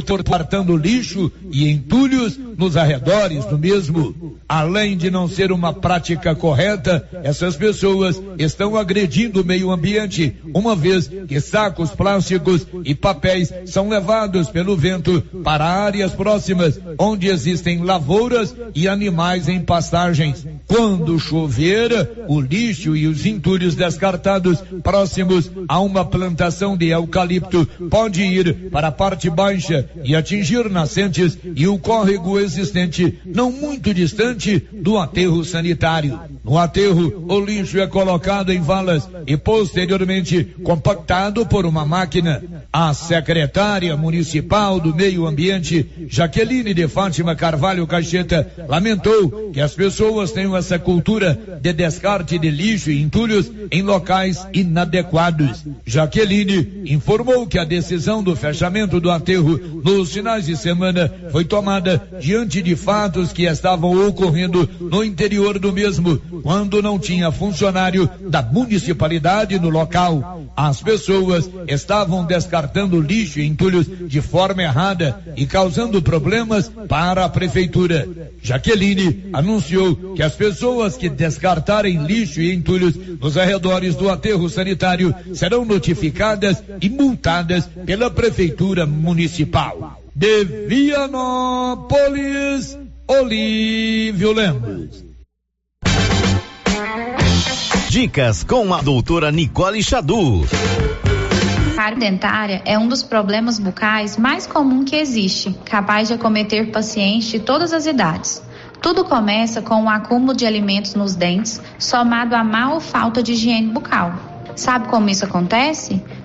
transportando lixo e entulhos nos arredores do mesmo. Além de não ser uma prática correta, essas pessoas estão agredindo o meio ambiente, uma vez que sacos plásticos e papéis são levados pelo vento para áreas próximas, onde existem lavouras e animais em pastagens. Quando chover, o lixo e os entulhos descartados próximos a uma plantação de eucalipto pode ir para a parte baixa e atingir nascentes e o córrego existente não muito distante do aterro sanitário. No aterro, o lixo é colocado em valas e posteriormente compactado por uma máquina. A secretária municipal do Meio Ambiente, Jaqueline de Fátima Carvalho Cacheta, lamentou que as pessoas tenham essa cultura de descarte de lixo e entulhos em locais inadequados. Jaqueline informou que a decisão do fechamento do aterro nos finais de semana foi tomada diante de fatos que estavam ocorrendo no interior do mesmo, quando não tinha funcionário da municipalidade no local. As pessoas estavam descartando lixo e entulhos de forma errada e causando problemas para a prefeitura. Jaqueline anunciou que as pessoas que descartarem lixo e entulhos nos arredores do aterro sanitário serão notificadas e multadas pela prefeitura municipal. De Vianópolis, Olívio Lemos. Dicas com a doutora Nicole Xadu. Cárie dentária é um dos problemas bucais mais comum que existe, capaz de acometer pacientes de todas as idades. Tudo começa com o um acúmulo de alimentos nos dentes, somado à má ou falta de higiene bucal. Sabe como isso acontece?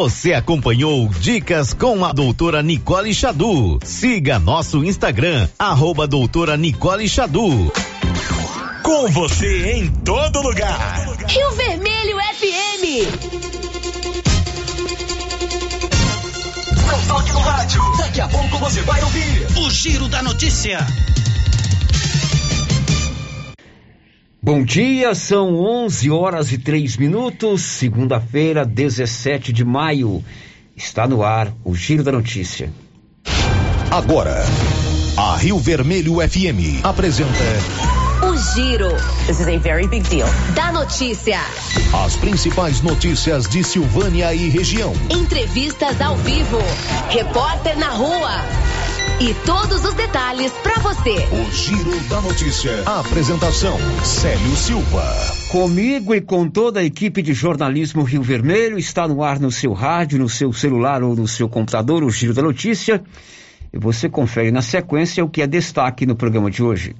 Você acompanhou Dicas com a doutora Nicole Xadu. Siga nosso Instagram, arroba doutora Nicole Xadu. Com você em todo lugar. Rio Vermelho FM. Não toque no rádio. Daqui a pouco você vai ouvir o Giro da Notícia. Bom dia, são 11 horas e 3 minutos, segunda-feira, 17 de maio. Está no ar o Giro da Notícia. Agora, a Rio Vermelho FM apresenta. O Giro. This is a very big deal. Da notícia. As principais notícias de Silvânia e região. Entrevistas ao vivo. Repórter na rua. E todos os detalhes para você. O Giro da Notícia. A apresentação: Célio Silva. Comigo e com toda a equipe de jornalismo Rio Vermelho, está no ar no seu rádio, no seu celular ou no seu computador, o Giro da Notícia. E você confere na sequência o que é destaque no programa de hoje.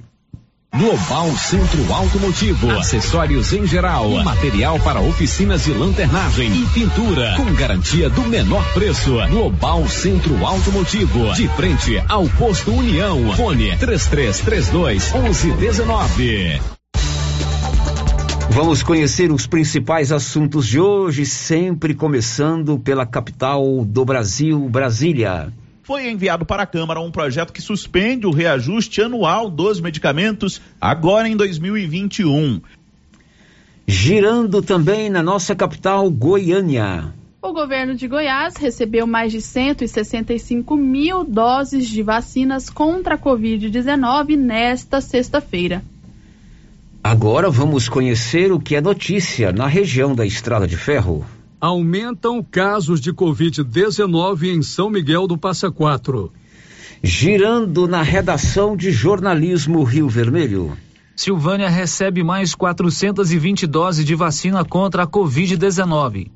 Global Centro Automotivo, acessórios em geral, material para oficinas de lanternagem e pintura, com garantia do menor preço. Global Centro Automotivo, de frente ao posto União. Fone 3332 1119. Vamos conhecer os principais assuntos de hoje, sempre começando pela capital do Brasil, Brasília foi enviado para a Câmara um projeto que suspende o reajuste anual dos medicamentos agora em 2021. Girando também na nossa capital, Goiânia. O governo de Goiás recebeu mais de 165 mil doses de vacinas contra a Covid-19 nesta sexta-feira. Agora vamos conhecer o que é notícia na região da Estrada de Ferro. Aumentam casos de Covid-19 em São Miguel do Passa Quatro. Girando na redação de jornalismo Rio Vermelho. Silvânia recebe mais 420 doses de vacina contra a Covid-19.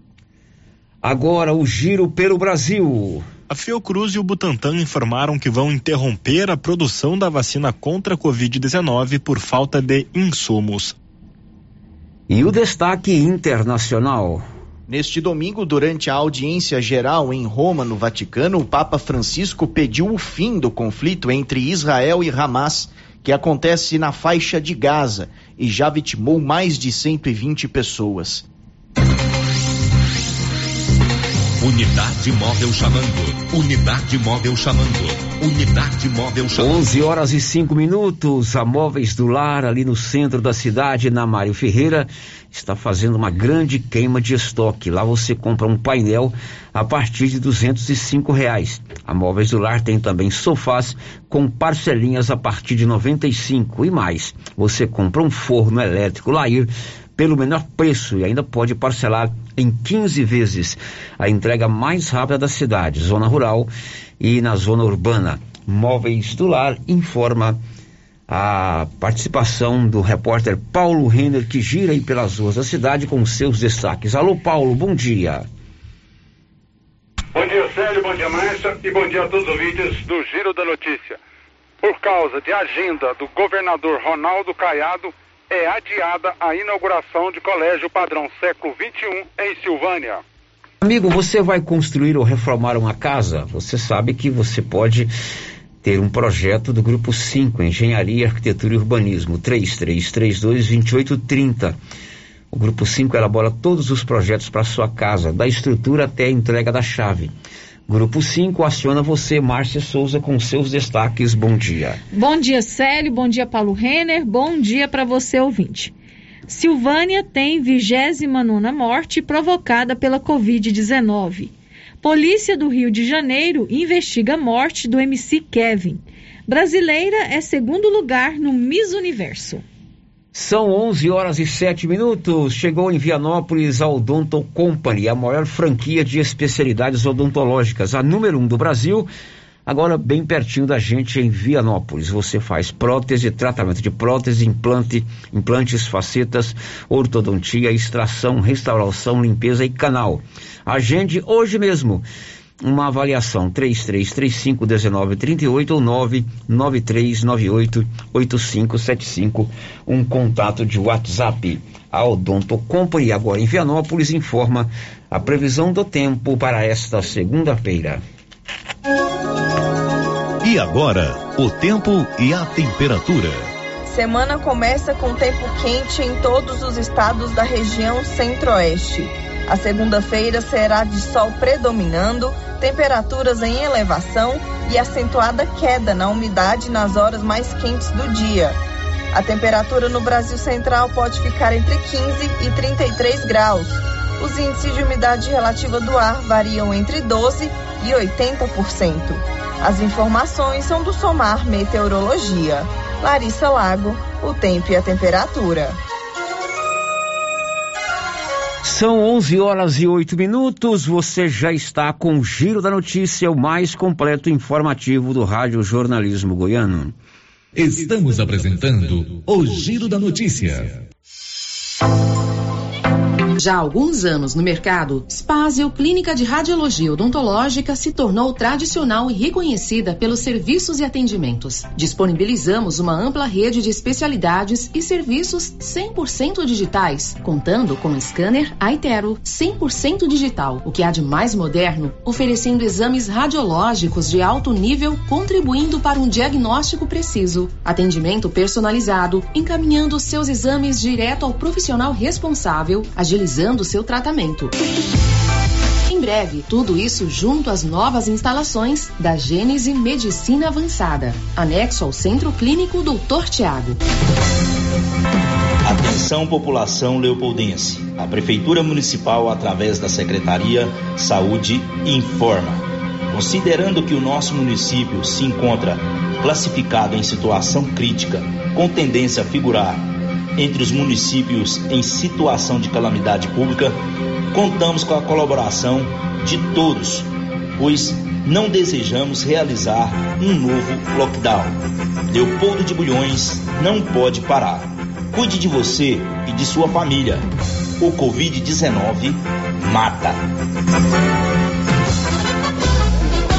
Agora o giro pelo Brasil. A Fiocruz e o Butantan informaram que vão interromper a produção da vacina contra a Covid-19 por falta de insumos. E o destaque internacional. Neste domingo, durante a audiência geral em Roma, no Vaticano, o Papa Francisco pediu o fim do conflito entre Israel e Hamas, que acontece na faixa de Gaza e já vitimou mais de 120 pessoas. Unidade móvel chamando. Unidade móvel chamando. Unidade móvel chamando. 11 horas e 5 minutos. A Móveis do Lar, ali no centro da cidade, na Mário Ferreira, está fazendo uma grande queima de estoque. Lá você compra um painel a partir de duzentos e reais. A Móveis do Lar tem também sofás com parcelinhas a partir de noventa e e mais. Você compra um forno elétrico Lair pelo menor preço e ainda pode parcelar em 15 vezes. A entrega mais rápida da cidade, zona rural e na zona urbana. Móveis do Lar informa a participação do repórter Paulo Renner, que gira aí pelas ruas da cidade com seus destaques. Alô, Paulo, bom dia. Bom dia, Célio, bom dia, Márcia, e bom dia a todos os ouvintes do Giro da Notícia. Por causa de agenda do governador Ronaldo Caiado, é adiada a inauguração de colégio padrão século XXI em Silvânia. Amigo, você vai construir ou reformar uma casa? Você sabe que você pode ter um projeto do Grupo 5, Engenharia, Arquitetura e Urbanismo, 3332-2830. O Grupo 5 elabora todos os projetos para sua casa, da estrutura até a entrega da chave. Grupo 5 aciona você, Márcia Souza, com seus destaques. Bom dia. Bom dia, Célio. Bom dia, Paulo Renner. Bom dia para você, ouvinte. Silvânia tem 29 morte provocada pela Covid-19. Polícia do Rio de Janeiro investiga a morte do MC Kevin. Brasileira é segundo lugar no Miss Universo. São 11 horas e 7 minutos. Chegou em Vianópolis a Odonto Company, a maior franquia de especialidades odontológicas, a número um do Brasil. Agora, bem pertinho da gente em Vianópolis, você faz prótese, tratamento de prótese, implante, implantes, facetas, ortodontia, extração, restauração, limpeza e canal. Agende hoje mesmo uma avaliação 33351938 ou 993988575, um contato de WhatsApp. A Odonto Company, agora em Vianópolis, informa a previsão do tempo para esta segunda-feira. E agora, o tempo e a temperatura. Semana começa com tempo quente em todos os estados da região centro-oeste. A segunda-feira será de sol predominando, temperaturas em elevação e acentuada queda na umidade nas horas mais quentes do dia. A temperatura no Brasil Central pode ficar entre 15 e 33 graus. Os índices de umidade relativa do ar variam entre 12 e 80%. As informações são do Somar Meteorologia. Larissa Lago, o tempo e a temperatura. São 11 horas e 8 minutos. Você já está com o Giro da Notícia, o mais completo informativo do Rádio Jornalismo Goiano. Estamos apresentando o Giro da Notícia. Já há alguns anos no mercado, Spazio Clínica de Radiologia Odontológica se tornou tradicional e reconhecida pelos serviços e atendimentos. Disponibilizamos uma ampla rede de especialidades e serviços 100% digitais, contando com scanner Aitero 100% digital, o que há de mais moderno, oferecendo exames radiológicos de alto nível, contribuindo para um diagnóstico preciso, atendimento personalizado, encaminhando seus exames direto ao profissional responsável, agilizando realizando seu tratamento. Em breve, tudo isso junto às novas instalações da Gênese Medicina Avançada, anexo ao Centro Clínico Dr. Tiago. Atenção população leopoldense. A Prefeitura Municipal, através da Secretaria Saúde, informa. Considerando que o nosso município se encontra classificado em situação crítica, com tendência a figurar entre os municípios em situação de calamidade pública, contamos com a colaboração de todos, pois não desejamos realizar um novo lockdown. Leopoldo de Bulhões não pode parar. Cuide de você e de sua família. O Covid-19 mata.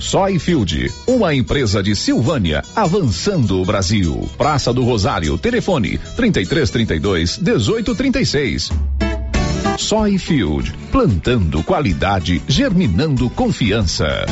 Soyfield, uma empresa de Silvânia, avançando o Brasil. Praça do Rosário, telefone 3332 1836. Soyfield, plantando qualidade, germinando confiança.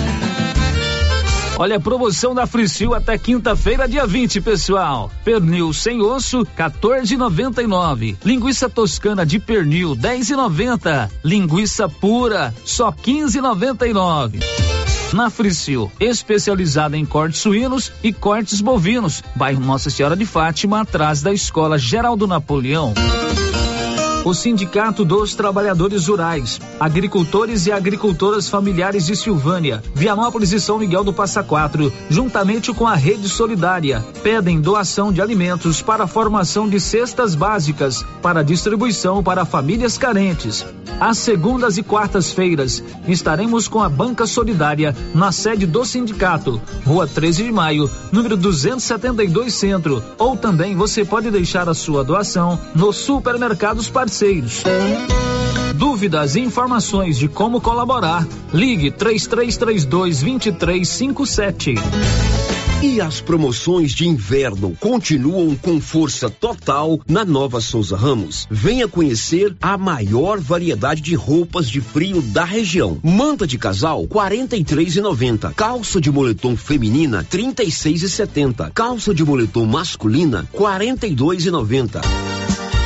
Olha a promoção da Fricil até quinta-feira, dia 20, pessoal. Pernil sem osso, 14,99. Linguiça toscana de pernil, 10,90. Linguiça pura, só 15,99. Na Fricil, especializada em cortes suínos e cortes bovinos. Bairro Nossa Senhora de Fátima, atrás da Escola Geraldo Napoleão. O Sindicato dos Trabalhadores Rurais, Agricultores e Agricultoras Familiares de Silvânia, Vianópolis e São Miguel do Passa Quatro, juntamente com a Rede Solidária, pedem doação de alimentos para a formação de cestas básicas para distribuição para famílias carentes. Às segundas e quartas-feiras, estaremos com a Banca Solidária na sede do sindicato, Rua 13 de Maio, número 272 Centro, ou também você pode deixar a sua doação nos supermercados parceiros. Dúvidas e informações de como colaborar, ligue 3332 2357. E as promoções de inverno continuam com força total na Nova Souza Ramos. Venha conhecer a maior variedade de roupas de frio da região. Manta de casal 43,90. Calça de moletom feminina 36,70. Calça de moletom masculina 42,90.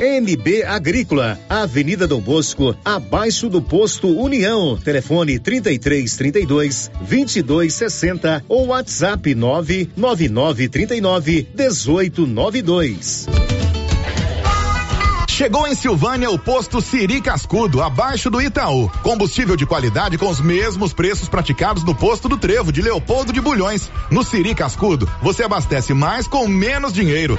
NB Agrícola, Avenida Dom Bosco, abaixo do posto União. Telefone 33 32 22 60 ou WhatsApp 999 39 18 92. Chegou em Silvânia o posto Siri Cascudo, abaixo do Itaú. Combustível de qualidade com os mesmos preços praticados no posto do Trevo de Leopoldo de Bulhões. No Siri Cascudo, você abastece mais com menos dinheiro.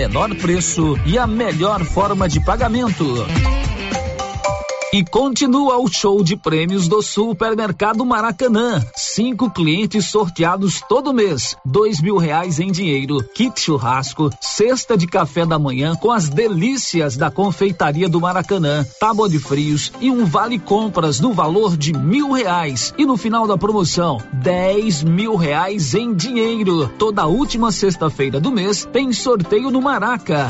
menor preço e a melhor forma de pagamento. E continua o show de prêmios do Supermercado Maracanã. Cinco clientes sorteados todo mês. Dois mil reais em dinheiro, kit churrasco, cesta de café da manhã com as delícias da confeitaria do Maracanã, tábua de frios e um vale compras no valor de mil reais. E no final da promoção, dez mil reais em dinheiro. Toda última sexta-feira do mês tem sorteio no Maraca.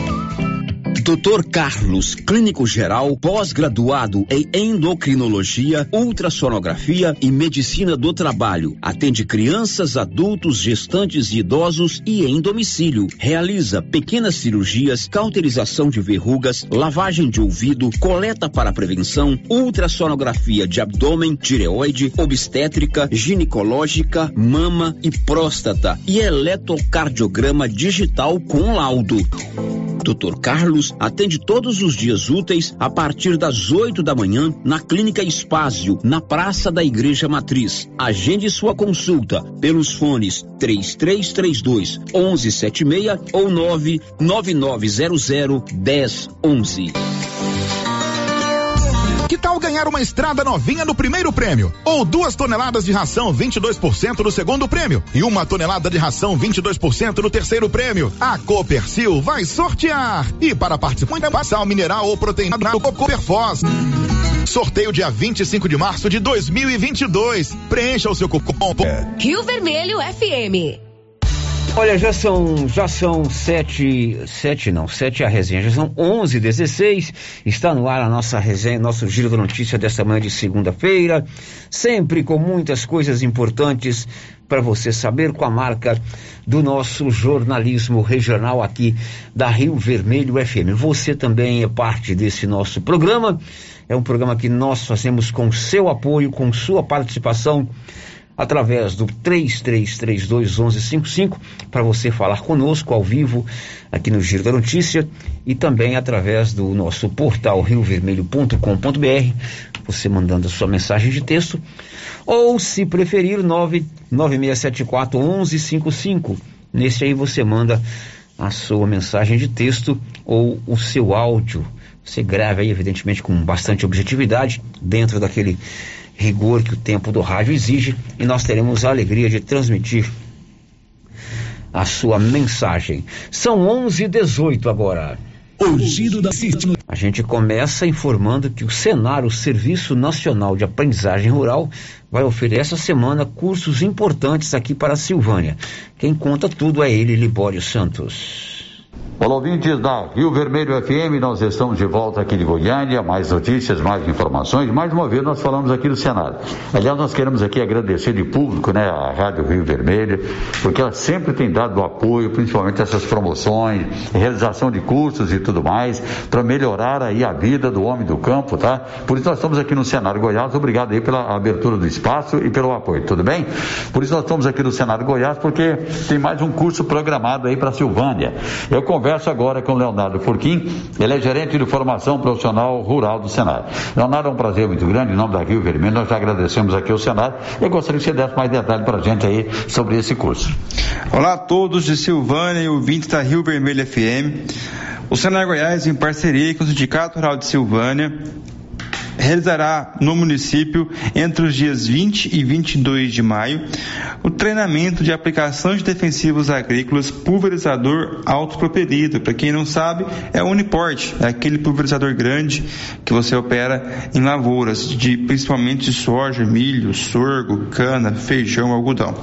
Dr. Carlos, clínico geral, pós-graduado em endocrinologia, ultrassonografia e medicina do trabalho. Atende crianças, adultos, gestantes e idosos e em domicílio. Realiza pequenas cirurgias, cauterização de verrugas, lavagem de ouvido, coleta para prevenção, ultrassonografia de abdômen, tireoide, obstétrica, ginecológica, mama e próstata e eletrocardiograma digital com laudo. Dr. Carlos atende todos os dias úteis a partir das 8 da manhã na Clínica Espásio, na Praça da Igreja Matriz. Agende sua consulta pelos fones 3332 1176 ou 99900 1011. Que tal ganhar uma estrada novinha no primeiro prêmio? Ou duas toneladas de ração 22% no segundo prêmio? E uma tonelada de ração 22% no terceiro prêmio? A Copercil vai sortear! E para participar, é sal mineral ou proteína do Coperfós. Sorteio dia 25 de março de 2022. Preencha o seu cupom. Rio Vermelho FM. Olha, já são, já são sete, sete não, sete é a resenha, já são onze dezesseis, está no ar a nossa resenha, nosso giro da notícia desta manhã de segunda-feira, sempre com muitas coisas importantes para você saber com a marca do nosso jornalismo regional aqui da Rio Vermelho FM. Você também é parte desse nosso programa, é um programa que nós fazemos com seu apoio, com sua participação, através do 33321155 para você falar conosco ao vivo aqui no Giro da Notícia e também através do nosso portal riovermelho.com.br, você mandando a sua mensagem de texto ou se preferir 99674 1155. Nesse aí você manda a sua mensagem de texto ou o seu áudio. Você grava aí, evidentemente, com bastante objetividade, dentro daquele rigor que o tempo do rádio exige e nós teremos a alegria de transmitir a sua mensagem. São 11:18 agora. O giro da City. A gente começa informando que o Senar, o Serviço Nacional de Aprendizagem Rural, vai oferecer essa semana cursos importantes aqui para a Silvânia. Quem conta tudo é ele, Libório Santos. Olá, ouvintes da Rio Vermelho FM, nós estamos de volta aqui de Goiânia, mais notícias, mais informações. Mais uma vez nós falamos aqui do Senado. Aliás, nós queremos aqui agradecer de público, né, a Rádio Rio Vermelho, porque ela sempre tem dado apoio, principalmente essas promoções, realização de cursos e tudo mais, para melhorar aí a vida do homem do campo, tá? Por isso nós estamos aqui no Senado Goiás, obrigado aí pela abertura do espaço e pelo apoio, tudo bem? Por isso nós estamos aqui no Senado Goiás, porque tem mais um curso programado aí para Silvânia. Eu converso agora com Leonardo Furquim, ele é gerente de formação profissional rural do Senado. Leonardo, é um prazer muito grande, em nome da Rio Vermelho, nós já agradecemos aqui ao Senado eu gostaria que você desse mais detalhes para a gente aí sobre esse curso. Olá a todos de Silvânia e ouvintes da Rio Vermelho FM. O Senado Goiás, em parceria com o Sindicato Rural de Silvânia, realizará no município entre os dias 20 e 22 de maio o treinamento de aplicação de defensivos agrícolas pulverizador autopropelido. Para quem não sabe, é o Uniport, é aquele pulverizador grande que você opera em lavouras, de principalmente de soja, milho, sorgo, cana, feijão, algodão.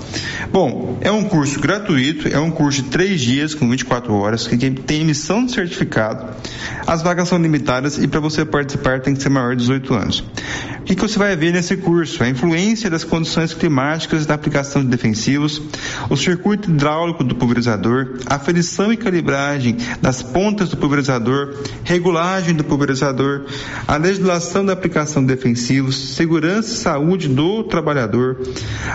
Bom, é um curso gratuito, é um curso de três dias com 24 horas, que tem emissão de certificado. As vagas são limitadas e para você participar tem que ser maior de 18 anos. O que, que você vai ver nesse curso? A influência das condições climáticas da aplicação de defensivos, o circuito hidráulico do pulverizador, aferição e calibragem das pontas do pulverizador, regulagem do pulverizador, a legislação da aplicação de defensivos, segurança e saúde do trabalhador,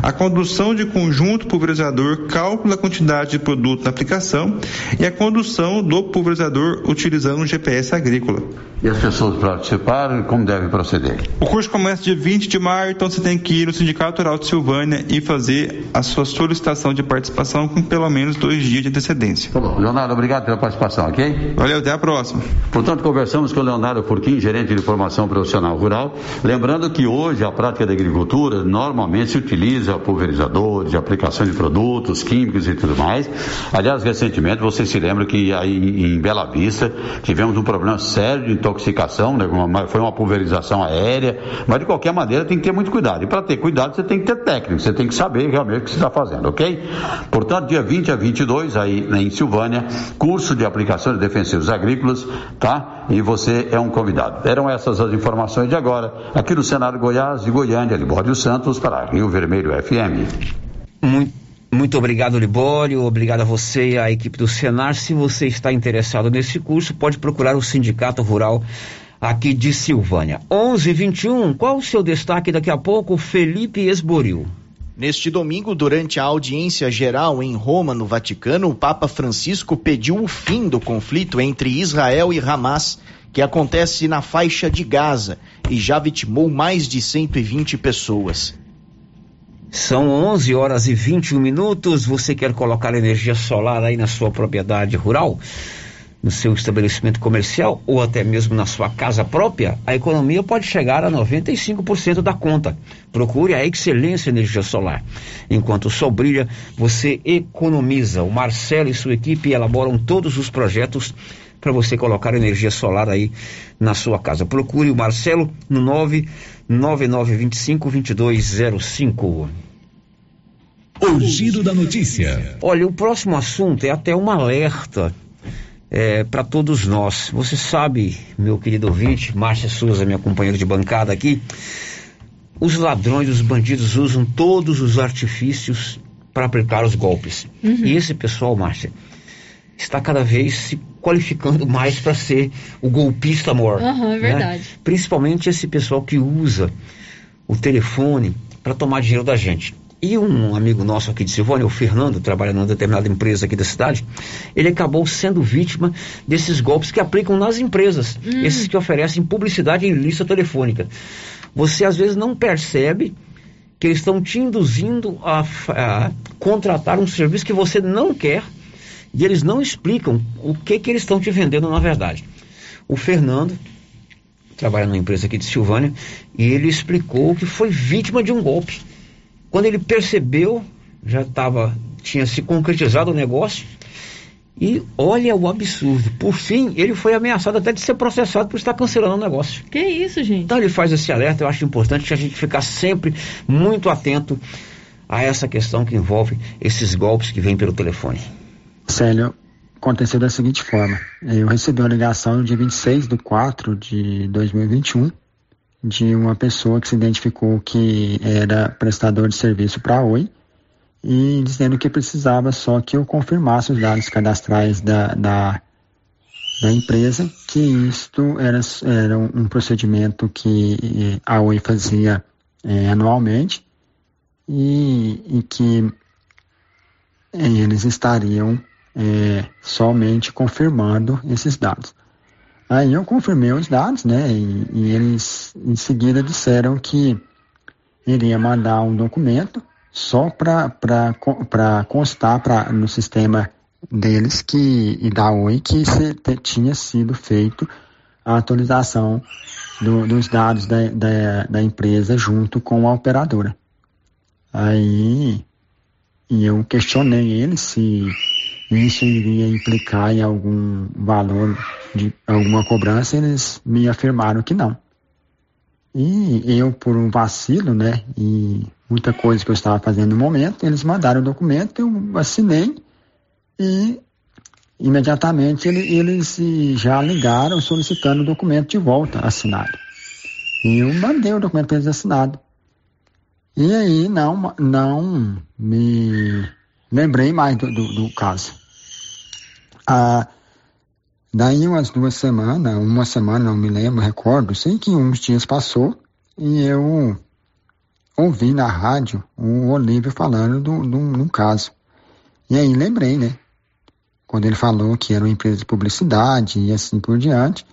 a condução de conjunto pulverizador, cálculo da quantidade de produto na aplicação e a condução do pulverizador utilizando o GPS agrícola. E as pessoas participarem, como devem proceder? O curso começa dia 20 de maio, então você tem que ir no Sindicato Rural de Silvânia e fazer a sua solicitação de participação com pelo menos dois dias de antecedência. Tá bom. Leonardo, obrigado pela participação, ok? Valeu, até a próxima. Portanto, conversamos com o Leonardo Furquim, gerente de formação profissional rural. Lembrando que hoje a prática da agricultura normalmente se utiliza pulverizadores, de aplicação de produtos químicos e tudo mais. Aliás, recentemente, você se lembra que aí em Bela Vista tivemos um problema sério de intoxicação, né? Foi uma pulverização aérea, mas de qualquer maneira tem que ter muito cuidado. E para ter cuidado, você tem que ter técnico, você tem que saber realmente o que você está fazendo, ok? Portanto, dia 20 a 22, aí em Silvânia, curso de aplicações defensivos agrícolas, tá? E você é um convidado. Eram essas as informações de agora, aqui no Senado Goiás, de Goiânia, Libório Santos, para Rio Vermelho FM. Muito, muito obrigado, Libório. Obrigado a você e à equipe do Senar. Se você está interessado nesse curso, pode procurar o Sindicato Rural aqui de Silvânia. 11:21. Qual o seu destaque daqui a pouco? Felipe Esboril. Neste domingo, durante a audiência geral em Roma, no Vaticano, o Papa Francisco pediu o fim do conflito entre Israel e Hamas, que acontece na faixa de Gaza e já vitimou mais de 120 pessoas. São 11 horas e 21 minutos. Você quer colocar energia solar aí na sua propriedade rural? No seu estabelecimento comercial ou até mesmo na sua casa própria? A economia pode chegar a 95% da conta. Procure a Excelência Energia Solar. Enquanto o sol brilha, você economiza. O Marcelo e sua equipe elaboram todos os projetos para você colocar energia solar aí na sua casa. Procure o Marcelo no 99925 2205. O giro da notícia. Olha, o próximo assunto é até um alerta para todos nós. Você sabe, meu querido ouvinte, Márcia Souza, minha companheira de bancada aqui, os ladrões, os bandidos usam todos os artifícios para aplicar os golpes. Uhum. E esse pessoal, Márcia, está cada vez se qualificando mais para ser o golpista maior. Aham, é verdade. Principalmente esse pessoal que usa o telefone para tomar dinheiro da gente. E um amigo nosso aqui de Silvânia, o Fernando, trabalha numa determinada empresa aqui da cidade, ele acabou sendo vítima desses golpes que aplicam nas empresas, Hum. esses que oferecem publicidade em lista telefônica. Você às vezes não percebe que eles estão te induzindo a, a contratar um serviço que você não quer e eles não explicam o que que eles estão te vendendo na verdade. O Fernando trabalha numa empresa aqui de Silvânia e ele explicou que foi vítima de um golpe. Quando ele percebeu, já estava tinha se concretizado o negócio e olha o absurdo. Por fim, ele foi ameaçado até de ser processado por estar cancelando o negócio. Que isso, gente? Então ele faz esse alerta, eu acho importante que a gente ficar sempre muito atento a essa questão que envolve esses golpes que vêm pelo telefone. Célio, aconteceu da seguinte forma. Eu recebi uma ligação no dia 26 de 4 de 2021 de uma pessoa que se identificou que era prestador de serviço para a Oi e dizendo que precisava só que eu confirmasse os dados cadastrais da, da, da empresa, que isto era, era um procedimento que eh, a Oi fazia eh, anualmente e, e que eh, eles estariam eh, somente confirmando esses dados. Aí eu confirmei os dados, né? E, e eles em seguida disseram que iria mandar um documento só para constar pra, no sistema deles que, e da Oi que se, te, tinha sido feito a atualização do, dos dados da, da, da empresa junto com a operadora. Aí eu questionei ele se isso iria implicar em algum valor de alguma cobrança, eles me afirmaram que não. E eu, por um vacilo, né, e muita coisa que eu estava fazendo no momento, eles mandaram o documento, eu assinei e imediatamente ele, eles já ligaram solicitando o documento de volta assinado. E eu mandei o documento para eles assinado. E aí não, não me lembrei mais do, do, do caso. Ah, daí umas duas semanas, uma semana, não me lembro, recordo, sei que uns dias passou e eu ouvi na rádio o Olívio falando de um caso. E aí lembrei, né? Quando ele falou que era uma empresa de publicidade e assim por diante.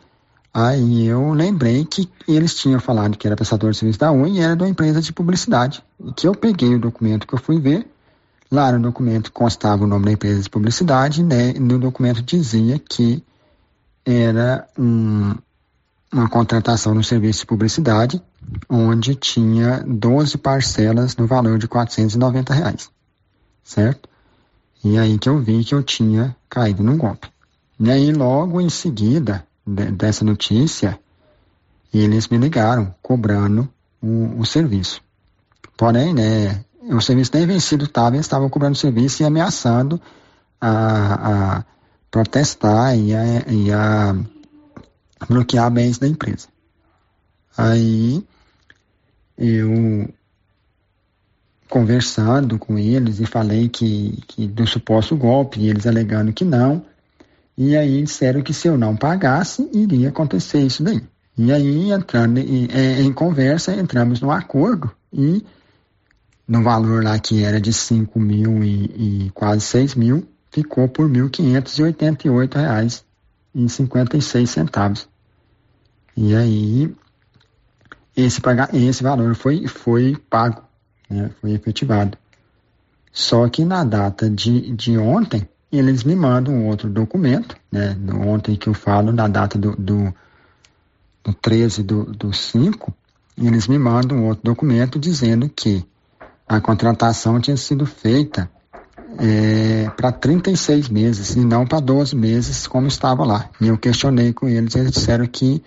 Aí eu lembrei que eles tinham falado que era prestador de serviço da Uni e era de uma empresa de publicidade. E que eu peguei o documento que eu fui ver, lá no documento constava o nome da empresa de publicidade, né? No documento dizia que era um, uma contratação no serviço de publicidade, onde tinha 12 parcelas no valor de 490 reais, certo? E aí que eu vi que eu tinha caído num golpe. E aí logo em seguida de, dessa notícia, eles me ligaram cobrando o, o serviço. Porém, né, o serviço nem vencido estava, eles estavam cobrando serviço e ameaçando a, a protestar e a, e a bloquear bens da empresa. Aí eu conversando com eles e falei que, que do suposto golpe, eles alegando que não. E aí disseram que se eu não pagasse, iria acontecer isso daí. E aí, entrando em, é, em conversa, entramos no acordo e no valor lá que era de 5 mil e, e quase 6 mil, ficou por R$ 1.588,56 E aí, esse, esse valor foi, foi pago, né, foi efetivado. Só que na data de, de ontem, eles me mandam um outro documento, né, ontem que eu falo, na data do, do, do 13 do, do 5, eles me mandam outro documento dizendo que a contratação tinha sido feita é, para 36 meses e não para 12 meses como estava lá. E eu questionei com eles, eles disseram que,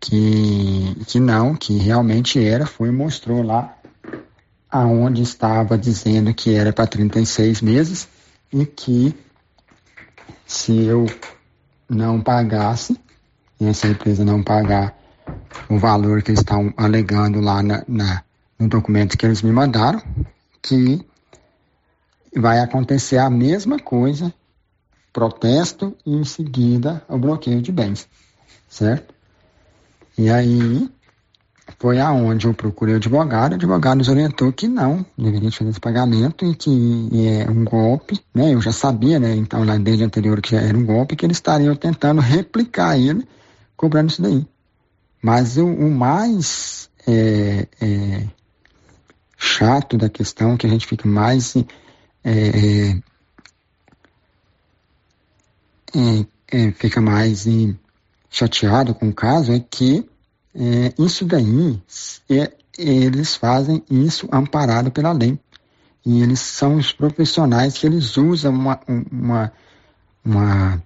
que, que não, que realmente era, foi e mostrou lá aonde estava dizendo que era para 36 meses e que se eu não pagasse, e essa empresa não pagar o valor que eles estão alegando lá na, na, no documento que eles me mandaram, que vai acontecer a mesma coisa, protesto e em seguida o bloqueio de bens, certo? E aí foi aonde eu procurei o advogado, o advogado nos orientou que não, deveria fazer esse pagamento e que é um golpe, né? Eu já sabia, né? Então, lá desde anterior que era um golpe, que eles estariam tentando replicar ele, cobrando isso daí. Mas o, o mais é, é, chato da questão, que a gente fica mais é, é, é, fica mais chateado com o caso é que é, isso daí é, eles fazem isso amparado pela lei. E eles são os profissionais que eles usam uma, uma, uma,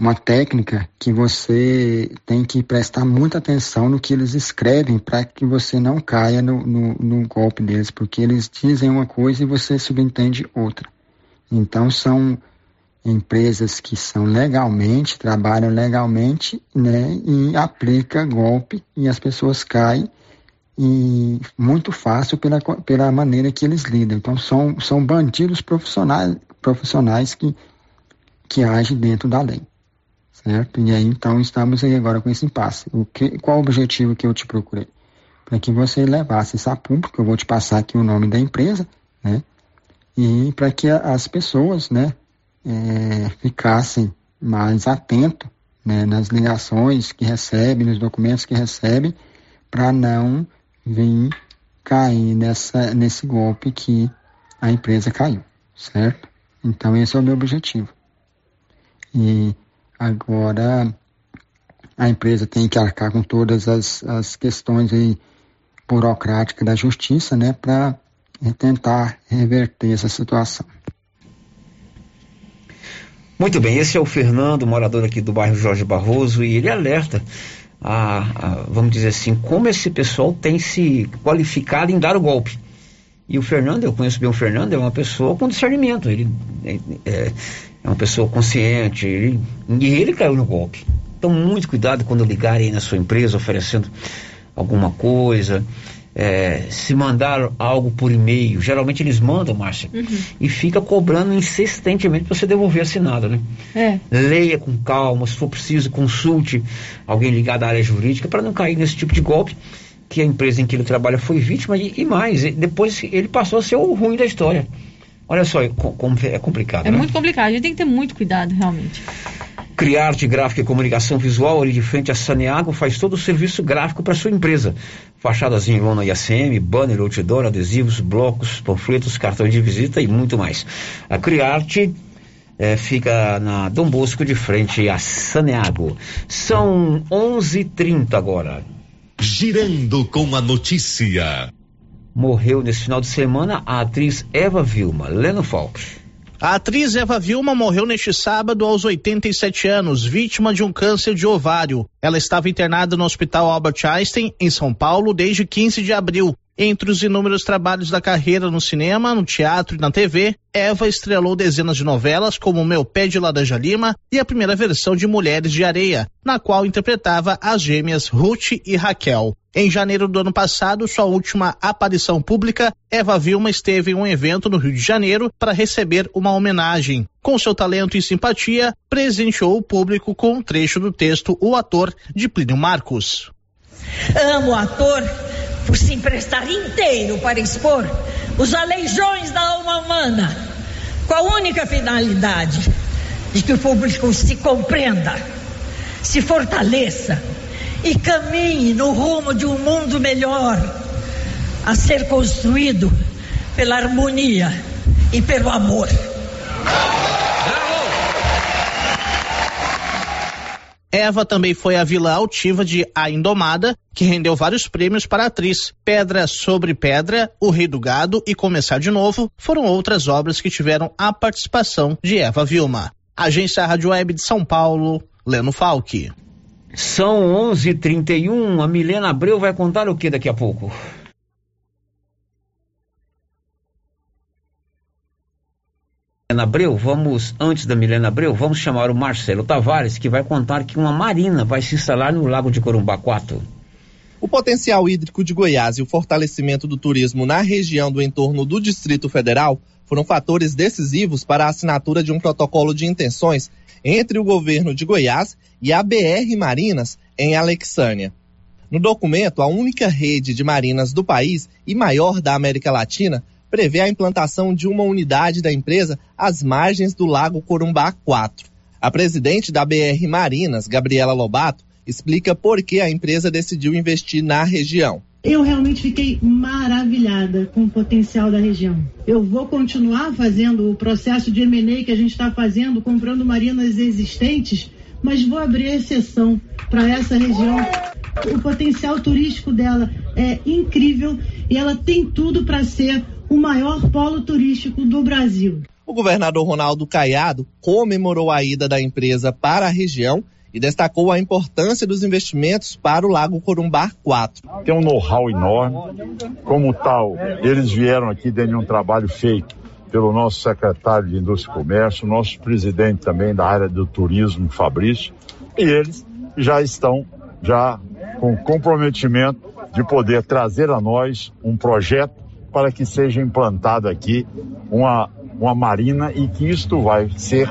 uma técnica que você tem que prestar muita atenção no que eles escrevem para que você não caia no, no, no, golpe deles, porque eles dizem uma coisa e você subentende outra. Então são empresas que são legalmente, trabalham legalmente, né, e aplica golpe e as pessoas caem e muito fácil pela, pela maneira que eles lidam. Então são, são bandidos profissionais, profissionais que, que agem dentro da lei certo? E aí então estamos aí agora com esse impasse. O que, qual o objetivo que eu te procurei? Para que você levasse isso a público, eu vou te passar aqui o nome da empresa, né? E para que as pessoas, né, é, ficassem mais atentos né, nas ligações que recebem, nos documentos que recebem, para não vir cair nessa, nesse golpe que a empresa caiu, certo? Então esse é o meu objetivo. E Agora, a empresa tem que arcar com todas as, as questões burocráticas da justiça, né, para tentar reverter essa situação. Muito bem, esse é o Fernando, morador aqui do bairro Jorge Barroso, e ele alerta a, a, vamos dizer assim, como esse pessoal tem se qualificado em dar o golpe. E o Fernando, eu conheço bem o Fernando, é uma pessoa com discernimento. Ele é, é, é uma pessoa consciente, ele, e ele caiu no golpe. Então, muito cuidado quando ligarem na sua empresa oferecendo alguma coisa. É, se mandar algo por e-mail, geralmente eles mandam, Márcia, uhum. e fica cobrando insistentemente para você devolver assinado, né? É. Leia com calma, se for preciso, consulte alguém ligado à área jurídica para não cair nesse tipo de golpe que a empresa em que ele trabalha foi vítima e, e mais, depois ele passou a ser o ruim da história. Olha só como é complicado. É né? muito complicado, a gente tem que ter muito cuidado, realmente. Criarte Gráfica e Comunicação Visual, ali de frente a Saneago, faz todo o serviço gráfico para sua empresa. Fachadas em lona e ACM, banner, outdoor, adesivos, blocos, panfletos, cartões de visita e muito mais. A Criarte é, fica na Dom Bosco, de frente a Saneago. São 11:30 agora. Girando com a notícia. Morreu nesse final de semana a atriz Eva Vilma, Leno Falk. A atriz Eva Vilma morreu neste sábado aos 87 anos, vítima de um câncer de ovário. Ela estava internada no Hospital Albert Einstein, em São Paulo, desde 15 de abril. Entre os inúmeros trabalhos da carreira no cinema, no teatro e na TV, Eva estrelou dezenas de novelas como Meu Pé de Laranja Lima e a primeira versão de Mulheres de Areia, na qual interpretava as gêmeas Ruth e Raquel. Em janeiro do ano passado, sua última aparição pública, Eva Vilma esteve em um evento no Rio de Janeiro para receber uma homenagem. Com seu talento e simpatia, presenteou o público com um trecho do texto O Ator de Plínio Marcos. Amo o ator por se emprestar inteiro para expor os aleijões da alma humana, com a única finalidade de que o público se compreenda, se fortaleça e caminhe no rumo de um mundo melhor a ser construído pela harmonia e pelo amor. Eva também foi a vilã altiva de A Indomada, que rendeu vários prêmios para a atriz. Pedra sobre Pedra, O Rei do Gado e Começar de Novo foram outras obras que tiveram a participação de Eva Vilma. Agência Rádio Web de São Paulo, Leno Falck. São 11:31. A Milena Abreu vai contar o que daqui a pouco? Milena Abreu, vamos, antes da Milena Abreu, vamos chamar o Marcelo Tavares, que vai contar que uma marina vai se instalar no Lago de Corumbá 4. O potencial hídrico de Goiás e o fortalecimento do turismo na região do entorno do Distrito Federal foram fatores decisivos para a assinatura de um protocolo de intenções entre o governo de Goiás e a BR Marinas em Alexânia. No documento, a única rede de marinas do país e maior da América Latina prevê a implantação de uma unidade da empresa às margens do Lago Corumbá 4. A presidente da BR Marinas, Gabriela Lobato, explica por que a empresa decidiu investir na região. Eu realmente fiquei maravilhada com o potencial da região. Eu vou continuar fazendo o processo de M&A que a gente está fazendo, comprando marinas existentes, mas vou abrir exceção para essa região. O potencial turístico dela é incrível e ela tem tudo para ser o maior polo turístico do Brasil. O governador Ronaldo Caiado comemorou a ida da empresa para a região e destacou a importância dos investimentos para o Lago Corumbá 4. Tem um know-how enorme, como tal, eles vieram aqui dentro de um trabalho feito pelo nosso secretário de Indústria e Comércio, nosso presidente também da área do turismo, Fabrício, e eles já estão já com comprometimento de poder trazer a nós um projeto para que seja implantado aqui uma, uma marina e que isto vai ser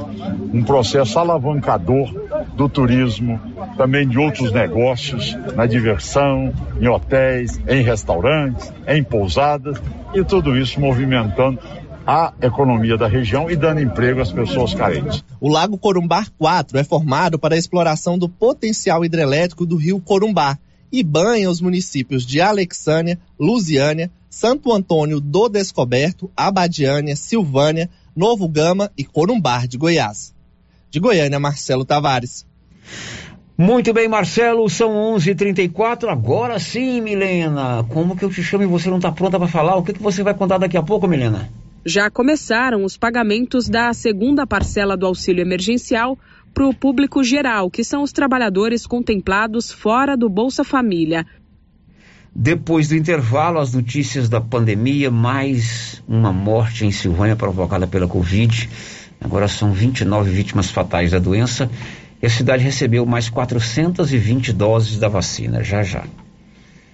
um processo alavancador do turismo, também de outros negócios, na diversão, em hotéis, em restaurantes, em pousadas e tudo isso movimentando a economia da região e dando emprego às pessoas carentes. O Lago Corumbá 4 é formado para a exploração do potencial hidrelétrico do rio Corumbá e banha os municípios de Alexânia, Lusiânia, Santo Antônio do Descoberto, Abadiânia, Silvânia, Novo Gama e Corumbá de Goiás. De Goiânia, Marcelo Tavares. Muito bem, Marcelo, são 11:34. Agora sim, Milena. Como que eu te chamo e você não está pronta para falar? O que, que você vai contar daqui a pouco, Milena? Já começaram os pagamentos da segunda parcela do auxílio emergencial para o público geral, que são os trabalhadores contemplados fora do Bolsa Família. Depois do intervalo, as notícias da pandemia, mais uma morte em Silvânia provocada pela Covid. Agora são 29 vítimas fatais da doença. E a cidade recebeu mais 420 doses da vacina. Já já.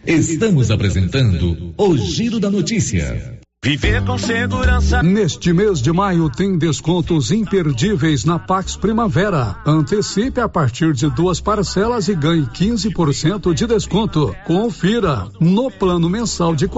Estamos apresentando o Giro da Notícia. Viver com segurança. Neste mês de maio tem descontos imperdíveis na Pax Primavera. Antecipe a partir de duas parcelas e ganhe 15% de desconto. Confira. No plano mensal de R$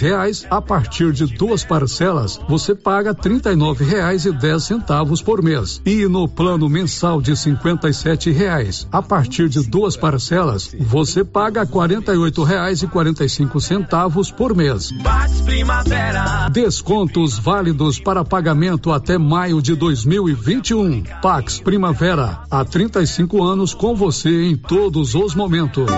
reais, a partir de duas parcelas, você paga R$ reais e dez centavos por mês. E no plano mensal de R$ reais, a partir de duas parcelas, você paga R$ reais e quarenta e cinco centavos por mês. Pax Primavera. Descontos válidos para pagamento até maio de 2021. Pax Primavera, há 35 anos com você em todos os momentos.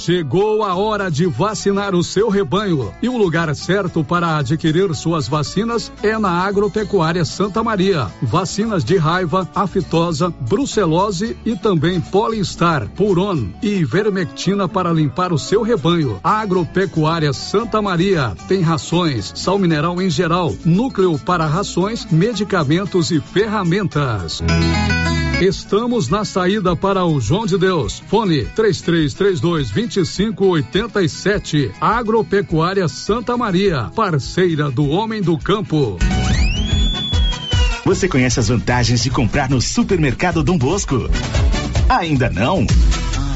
Chegou a hora de vacinar o seu rebanho e o lugar certo para adquirir suas vacinas é na Agropecuária Santa Maria. Vacinas de raiva, aftosa, brucelose e também Polistar, Puron e Vermectina para limpar o seu rebanho. Agropecuária Santa Maria tem rações, sal mineral em geral, núcleo para rações, medicamentos e ferramentas. Estamos na saída para o João de Deus. Fone 3332 2587. Agropecuária Santa Maria, parceira do homem do campo. Você conhece as vantagens de comprar no supermercado Dom Bosco? Ainda não?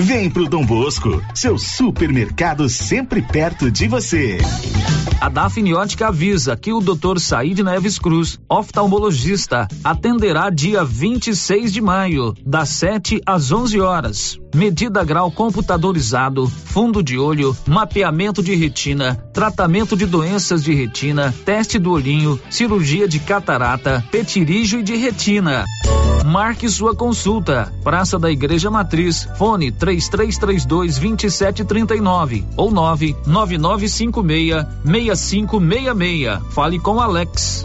Vem pro Dom Bosco, seu supermercado sempre perto de você. A Dafniótica avisa que o Dr. Said Neves Cruz, oftalmologista, atenderá dia 26 de maio, das 7 às 11 horas. Medida grau computadorizado, fundo de olho, mapeamento de retina, tratamento de doenças de retina, teste do olhinho, cirurgia de catarata, petirígio e de retina. Marque sua consulta. Praça da Igreja Matriz, fone 3332 2739 ou 99956 6566. Fale com Alex.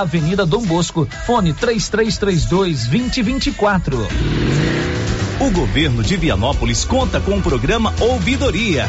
Avenida Dom Bosco, fone 3332 2024. O governo de Vianópolis conta com o programa Ouvidoria.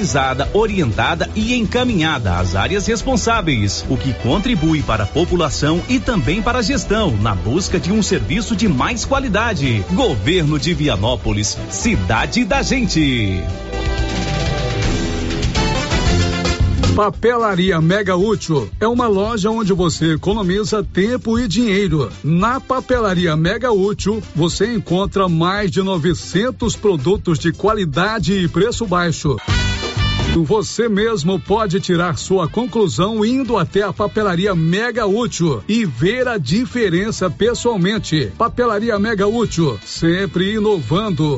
orientada e encaminhada às áreas responsáveis, o que contribui para a população e também para a gestão, na busca de um serviço de mais qualidade. Governo de Vianópolis, cidade da gente. Papelaria Mega Útil é uma loja onde você economiza tempo e dinheiro. Na Papelaria Mega Útil, você encontra mais de 900 produtos de qualidade e preço baixo. Você mesmo pode tirar sua conclusão indo até a papelaria Mega Útil e ver a diferença pessoalmente. Papelaria Mega Útil, sempre inovando.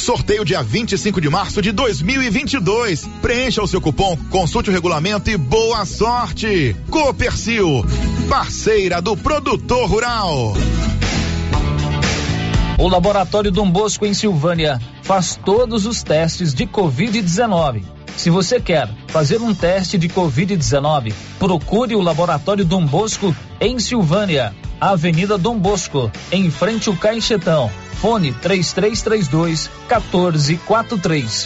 Sorteio dia 25 de março de 2022. Preencha o seu cupom, consulte o regulamento e boa sorte. Copercil, parceira do produtor rural. O Laboratório Dom Bosco em Silvânia faz todos os testes de Covid-19. Se você quer fazer um teste de Covid-19, procure o Laboratório Dom Bosco em Silvânia, Avenida Dom Bosco, em frente ao Caixetão. Fone 3332 1443.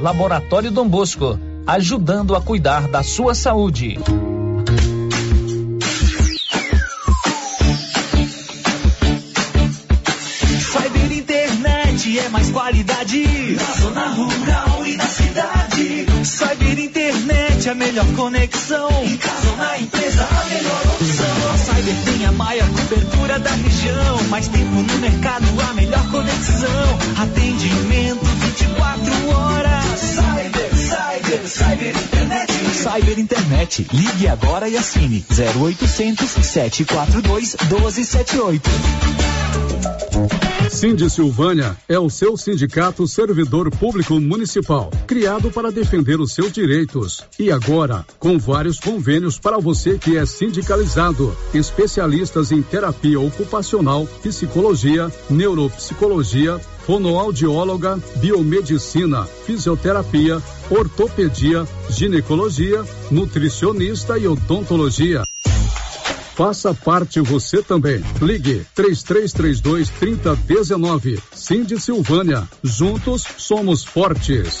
Laboratório Dom Bosco, ajudando a cuidar da sua saúde. Cyber Internet é mais qualidade na zona rural e na cidade. Cyber a melhor conexão. Em casa ou na empresa, a melhor opção. A Cyber tem a maior cobertura da região. Mais tempo no mercado, a melhor conexão. Atendimento 24 horas. Cyber, Cyber, Cyber Internet. Cyber Internet. Ligue agora e assine 0800 742 1278. Cindy Silvânia é o seu sindicato servidor público municipal, criado para defender os seus direitos. E agora, com vários convênios para você que é sindicalizado, especialistas em terapia ocupacional, psicologia, neuropsicologia, fonoaudióloga, biomedicina, fisioterapia, ortopedia, ginecologia, nutricionista e odontologia. Faça parte você também. Ligue 3332 3019. Cindy Silvânia. Juntos somos fortes.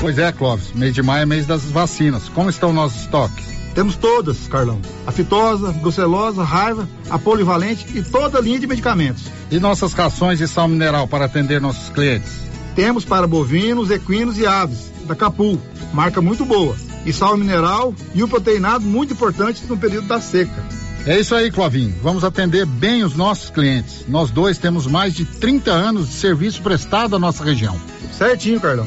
Pois é, Clóvis, mês de maio é mês das vacinas. Como estão nossos estoques? Temos todas, Carlão. A fitosa, brucelosa, raiva, a polivalente e toda a linha de medicamentos. E nossas rações de sal mineral para atender nossos clientes? Temos para bovinos, equinos e aves, da Capu, marca muito boa. E sal mineral e o proteinado muito importante no período da seca. É isso aí, Clovinho. Vamos atender bem os nossos clientes. Nós dois temos mais de 30 anos de serviço prestado à nossa região. Certinho, Carlão.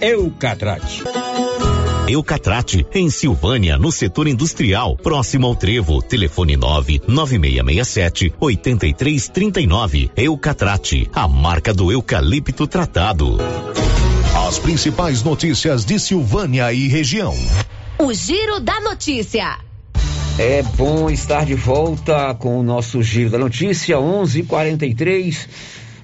Eucatrate. Eucatrate, em Silvânia, no setor industrial, próximo ao Trevo. Telefone 9 9667 8339. Eucatrate, a marca do eucalipto tratado. As principais notícias de Silvânia e região. O Giro da Notícia. É bom estar de volta com o nosso Giro da Notícia, 11:43.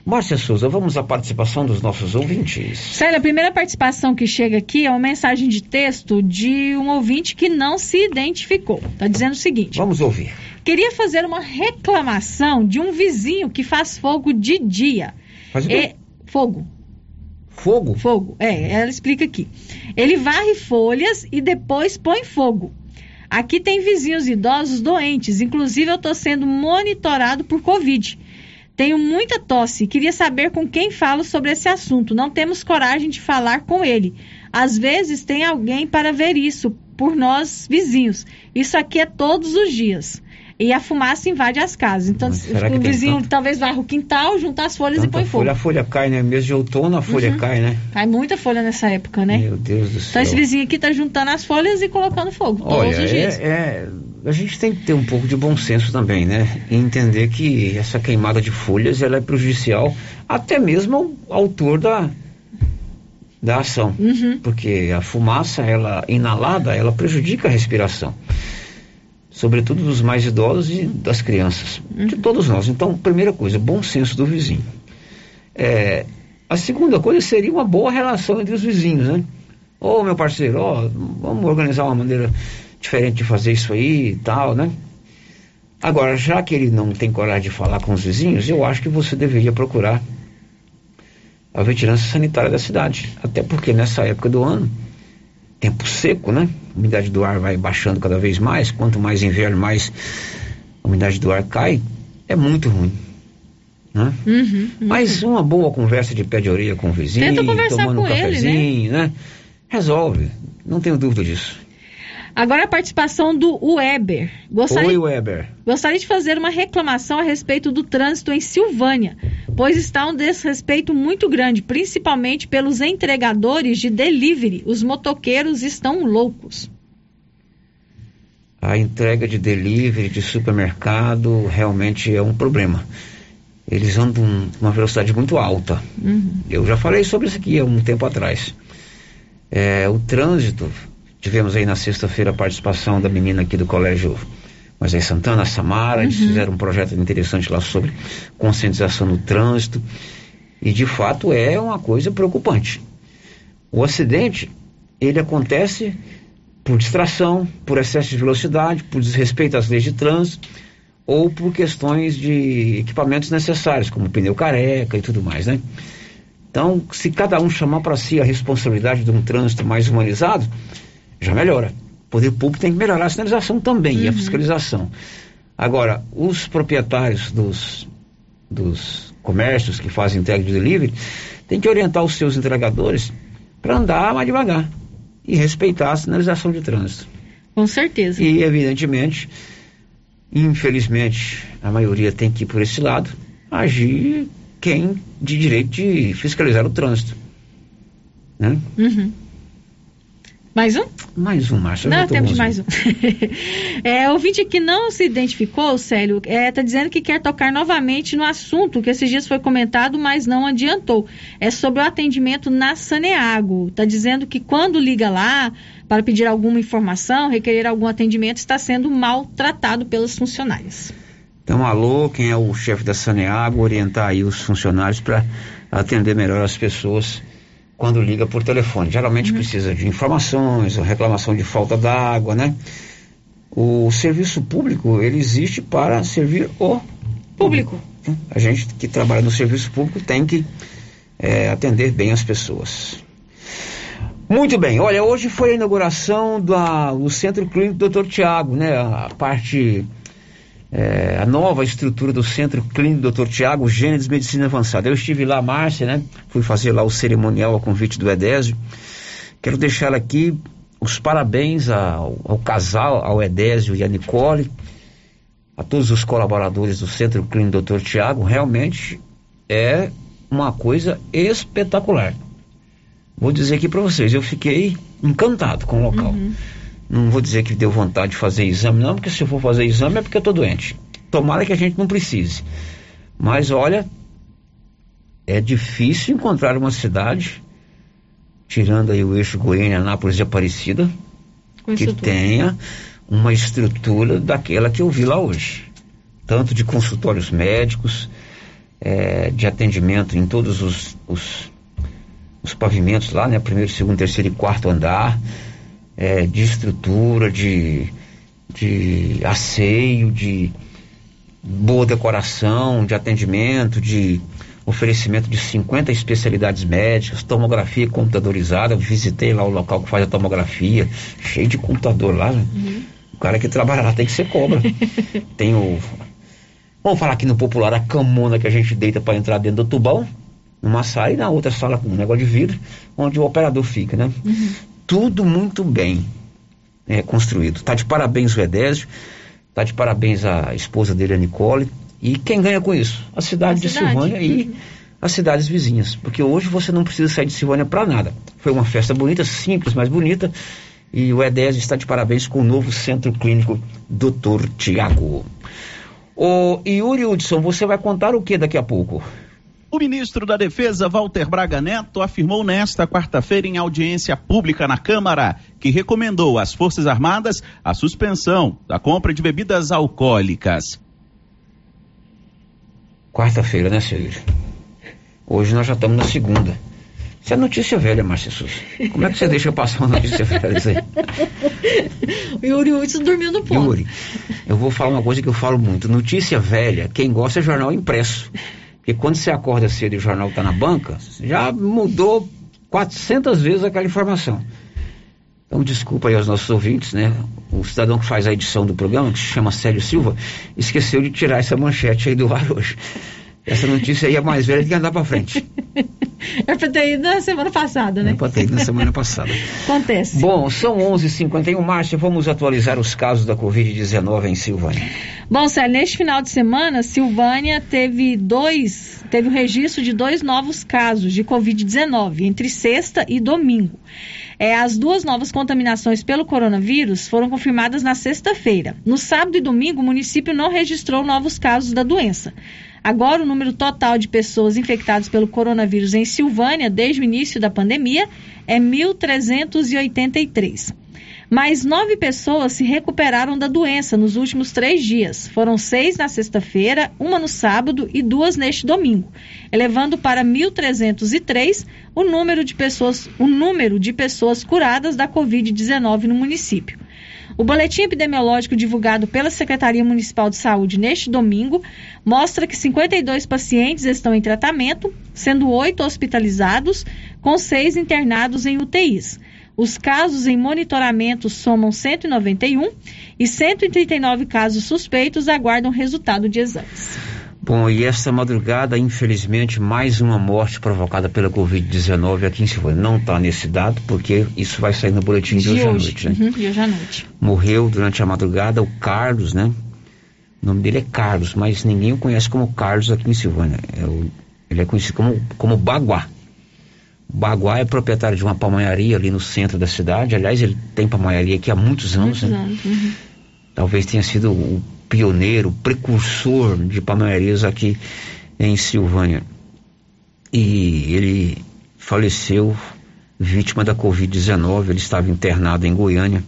Márcia Souza, vamos à participação dos nossos ouvintes. Sério, a primeira participação que chega aqui é uma mensagem de texto de um ouvinte que não se identificou. Está dizendo o seguinte: Vamos ouvir. Queria fazer uma reclamação de um vizinho que faz fogo de dia. Faz o quê? É, fogo. Fogo? Fogo, é, ela explica aqui. Ele varre folhas e depois põe fogo. Aqui tem vizinhos idosos doentes, inclusive eu estou sendo monitorado por Covid. Tenho muita tosse, queria saber com quem falo sobre esse assunto. Não temos coragem de falar com ele. Às vezes tem alguém para ver isso por nós vizinhos. Isso aqui é todos os dias. E a fumaça invade as casas. Então, o vizinho tanto- talvez varra o quintal, junta as folhas e põe fogo. folha, a folha cai, né? Mês de outono a folha Uhum. cai, né? Cai muita folha nessa época, né? Meu Deus do céu. Então esse vizinho aqui tá juntando as folhas e colocando fogo Olha, todos os dias. é, é- a gente tem que ter um pouco de bom senso também, né? E entender que essa queimada de folhas ela é prejudicial até mesmo ao autor da, da ação. Uhum. Porque a fumaça, ela inalada, ela prejudica a respiração. Sobretudo dos mais idosos e das crianças. De todos nós. Então, primeira coisa, bom senso do vizinho. É, a segunda coisa seria uma boa relação entre os vizinhos, né? Ô, meu parceiro, ó, vamos organizar uma maneira diferente de fazer isso aí e tal, né? Agora, já que ele não tem coragem de falar com os vizinhos, eu acho que você deveria procurar a vigilância sanitária da cidade. Até porque nessa época do ano, tempo seco, né? A umidade do ar vai baixando cada vez mais. Quanto mais inverno, mais a umidade do ar cai. É muito ruim. Né? Uhum, Mas uma boa conversa de pé de orelha com o vizinho, Tenta conversar tomando com um ele, cafezinho, né? Resolve. Não tenho dúvida disso. Agora a participação do Weber. Gostaria, Oi, Weber. gostaria de fazer uma reclamação a respeito do trânsito em Silvânia, pois está um desrespeito muito grande, principalmente pelos entregadores de delivery. Os motoqueiros estão loucos. A entrega de delivery, de supermercado, realmente é um problema. Eles andam com uma velocidade muito alta. Eu já falei sobre isso aqui há um tempo atrás. É, o trânsito, tivemos aí na sexta-feira a participação da menina aqui do colégio Moisés Santana, a Samara, eles fizeram um projeto interessante lá sobre conscientização no trânsito. E de fato é uma coisa preocupante. O acidente, ele acontece por distração, por excesso de velocidade, por desrespeito às leis de trânsito ou por questões de equipamentos necessários, como pneu careca e tudo mais, né? Então, se cada um chamar para si a responsabilidade de um trânsito mais humanizado, já melhora. O poder público tem que melhorar a sinalização também e a fiscalização. Agora, os proprietários dos, dos comércios que fazem entrega de delivery têm que orientar os seus entregadores para andar mais devagar e respeitar a sinalização de trânsito. Com certeza. E, evidentemente, infelizmente, a maioria tem que ir por esse lado, agir quem de direito de fiscalizar o trânsito. Né? Uhum. Mais um? Mais um, Márcio. Não, temos mais um. é, ouvinte que não se identificou, Célio, está dizendo que quer tocar novamente no assunto que esses dias foi comentado, mas não adiantou. É sobre o atendimento na Saneago. Está dizendo que quando liga lá para pedir alguma informação, requerer algum atendimento, está sendo maltratado pelos funcionários. Então, alô, quem é o chefe da Saneago, orientar aí os funcionários para atender melhor as pessoas quando liga por telefone. Geralmente precisa de informações, reclamação de falta d'água, né? O serviço público, ele existe para servir o público. né? A gente que trabalha no serviço público tem que eh, atender bem as pessoas. Muito bem, olha, hoje foi a inauguração da- do Centro Clínico Dr. Tiago, né? A parte é, a nova estrutura do Centro Clínico Dr. Tiago Gênesis Medicina Avançada. Eu estive lá, Márcia, né? Fui fazer lá o cerimonial a convite do Edésio. Quero deixar aqui os parabéns ao, ao casal, ao Edésio e à Nicole, a todos os colaboradores do Centro Clínico Dr. Tiago. Realmente é uma coisa espetacular. Vou dizer aqui para vocês, eu fiquei encantado com o local. Não vou dizer que deu vontade de fazer exame, não, porque se eu for fazer exame é porque eu tô doente. Tomara que a gente não precise. Mas olha, é difícil encontrar uma cidade, tirando aí o eixo Goiânia, Anápolis e Aparecida, Com que tenha uma estrutura daquela que eu vi lá hoje. Tanto de consultórios médicos, eh, de atendimento em todos os, os, os pavimentos lá, né? Primeiro, segundo, terceiro e quarto andar, eh, de estrutura, de, de asseio, de boa decoração, de atendimento, de oferecimento de 50 especialidades médicas, tomografia computadorizada. Eu visitei lá o local que faz a tomografia, cheio de computador lá. né? O cara que trabalha lá tem que ser cobra. tem o. Vamos falar aqui no popular, a camona que a gente deita para entrar dentro do tubão, numa sala e na outra sala com um negócio de vidro, onde o operador fica, né? Tudo muito bem é, construído. Tá de parabéns o Edésio, tá de parabéns a esposa dele, a Nicole. E quem ganha com isso? A cidade A de cidade. Silvânia e as cidades vizinhas. Porque hoje você não precisa sair de Silvânia para nada. Foi uma festa bonita, simples, mas bonita. E o Edésio está de parabéns com o novo Centro Clínico Dr. Tiago. Ô Yuri Hudson, você vai contar o que daqui a pouco? O ministro da Defesa, Walter Braga Neto, afirmou nesta quarta-feira em audiência pública na Câmara que recomendou às Forças Armadas a suspensão da compra de bebidas alcoólicas. Quarta-feira, né, Yuri? Hoje nós já estamos na segunda. Isso é notícia velha, Márcia Souza. Como é que você deixa passar uma notícia velha isso aí? O Yuri Hudson dormiu no ponto. Yuri, eu vou falar uma coisa que eu falo muito. Notícia velha, quem gosta é jornal impresso. Porque quando você acorda cedo e o jornal está na banca, já mudou 400 vezes aquela informação. Então, desculpa aí aos nossos ouvintes, né? O cidadão que faz a edição do programa, que se chama Célio Silva, esqueceu de tirar essa manchete aí do ar hoje. Essa notícia aí é mais velha do que andar para frente. É pra ter ido na semana passada, né? É para ter ido na semana passada. Acontece. Bom, são 11h51, Márcia, vamos atualizar os casos da Covid-19 em Silvânia. Bom, Célio, neste final de semana, Silvânia teve dois, teve o registro de dois novos casos de Covid-19, entre sexta e domingo. É, as duas novas contaminações pelo coronavírus foram confirmadas na sexta-feira. No sábado e domingo, o município não registrou novos casos da doença. Agora, o número total de pessoas infectadas pelo coronavírus em Silvânia, desde o início da pandemia, é 1.383. Mais nove pessoas se recuperaram da doença nos últimos três dias. Foram seis na sexta-feira, uma no sábado e duas neste domingo, elevando para 1.303 o número de pessoas, o número de pessoas curadas da Covid-19 no município. O boletim epidemiológico divulgado pela Secretaria Municipal de Saúde neste domingo mostra que 52 pacientes estão em tratamento, sendo oito hospitalizados, com seis internados em UTIs. Os casos em monitoramento somam 191 e 139 casos suspeitos aguardam resultado de exames. Bom, e esta madrugada, infelizmente, mais uma morte provocada pela Covid-19 aqui em Silvânia. Não está nesse dado, porque isso vai sair no boletim de, De hoje, à hoje. noite, né? Uhum, de hoje à noite. Morreu durante a madrugada o Carlos, né? O nome dele é Carlos, mas ninguém o conhece como Carlos aqui em Silvânia. É o- ele é conhecido como, como Baguá. O Baguá é proprietário de uma pamonharia ali no centro da cidade. Aliás, ele tem pamonharia aqui há muitos anos, Muitos né? anos. Uhum. talvez tenha sido o pioneiro, o precursor de pamonharias aqui em Silvânia. E ele faleceu vítima da Covid-19, ele estava internado em Goiânia,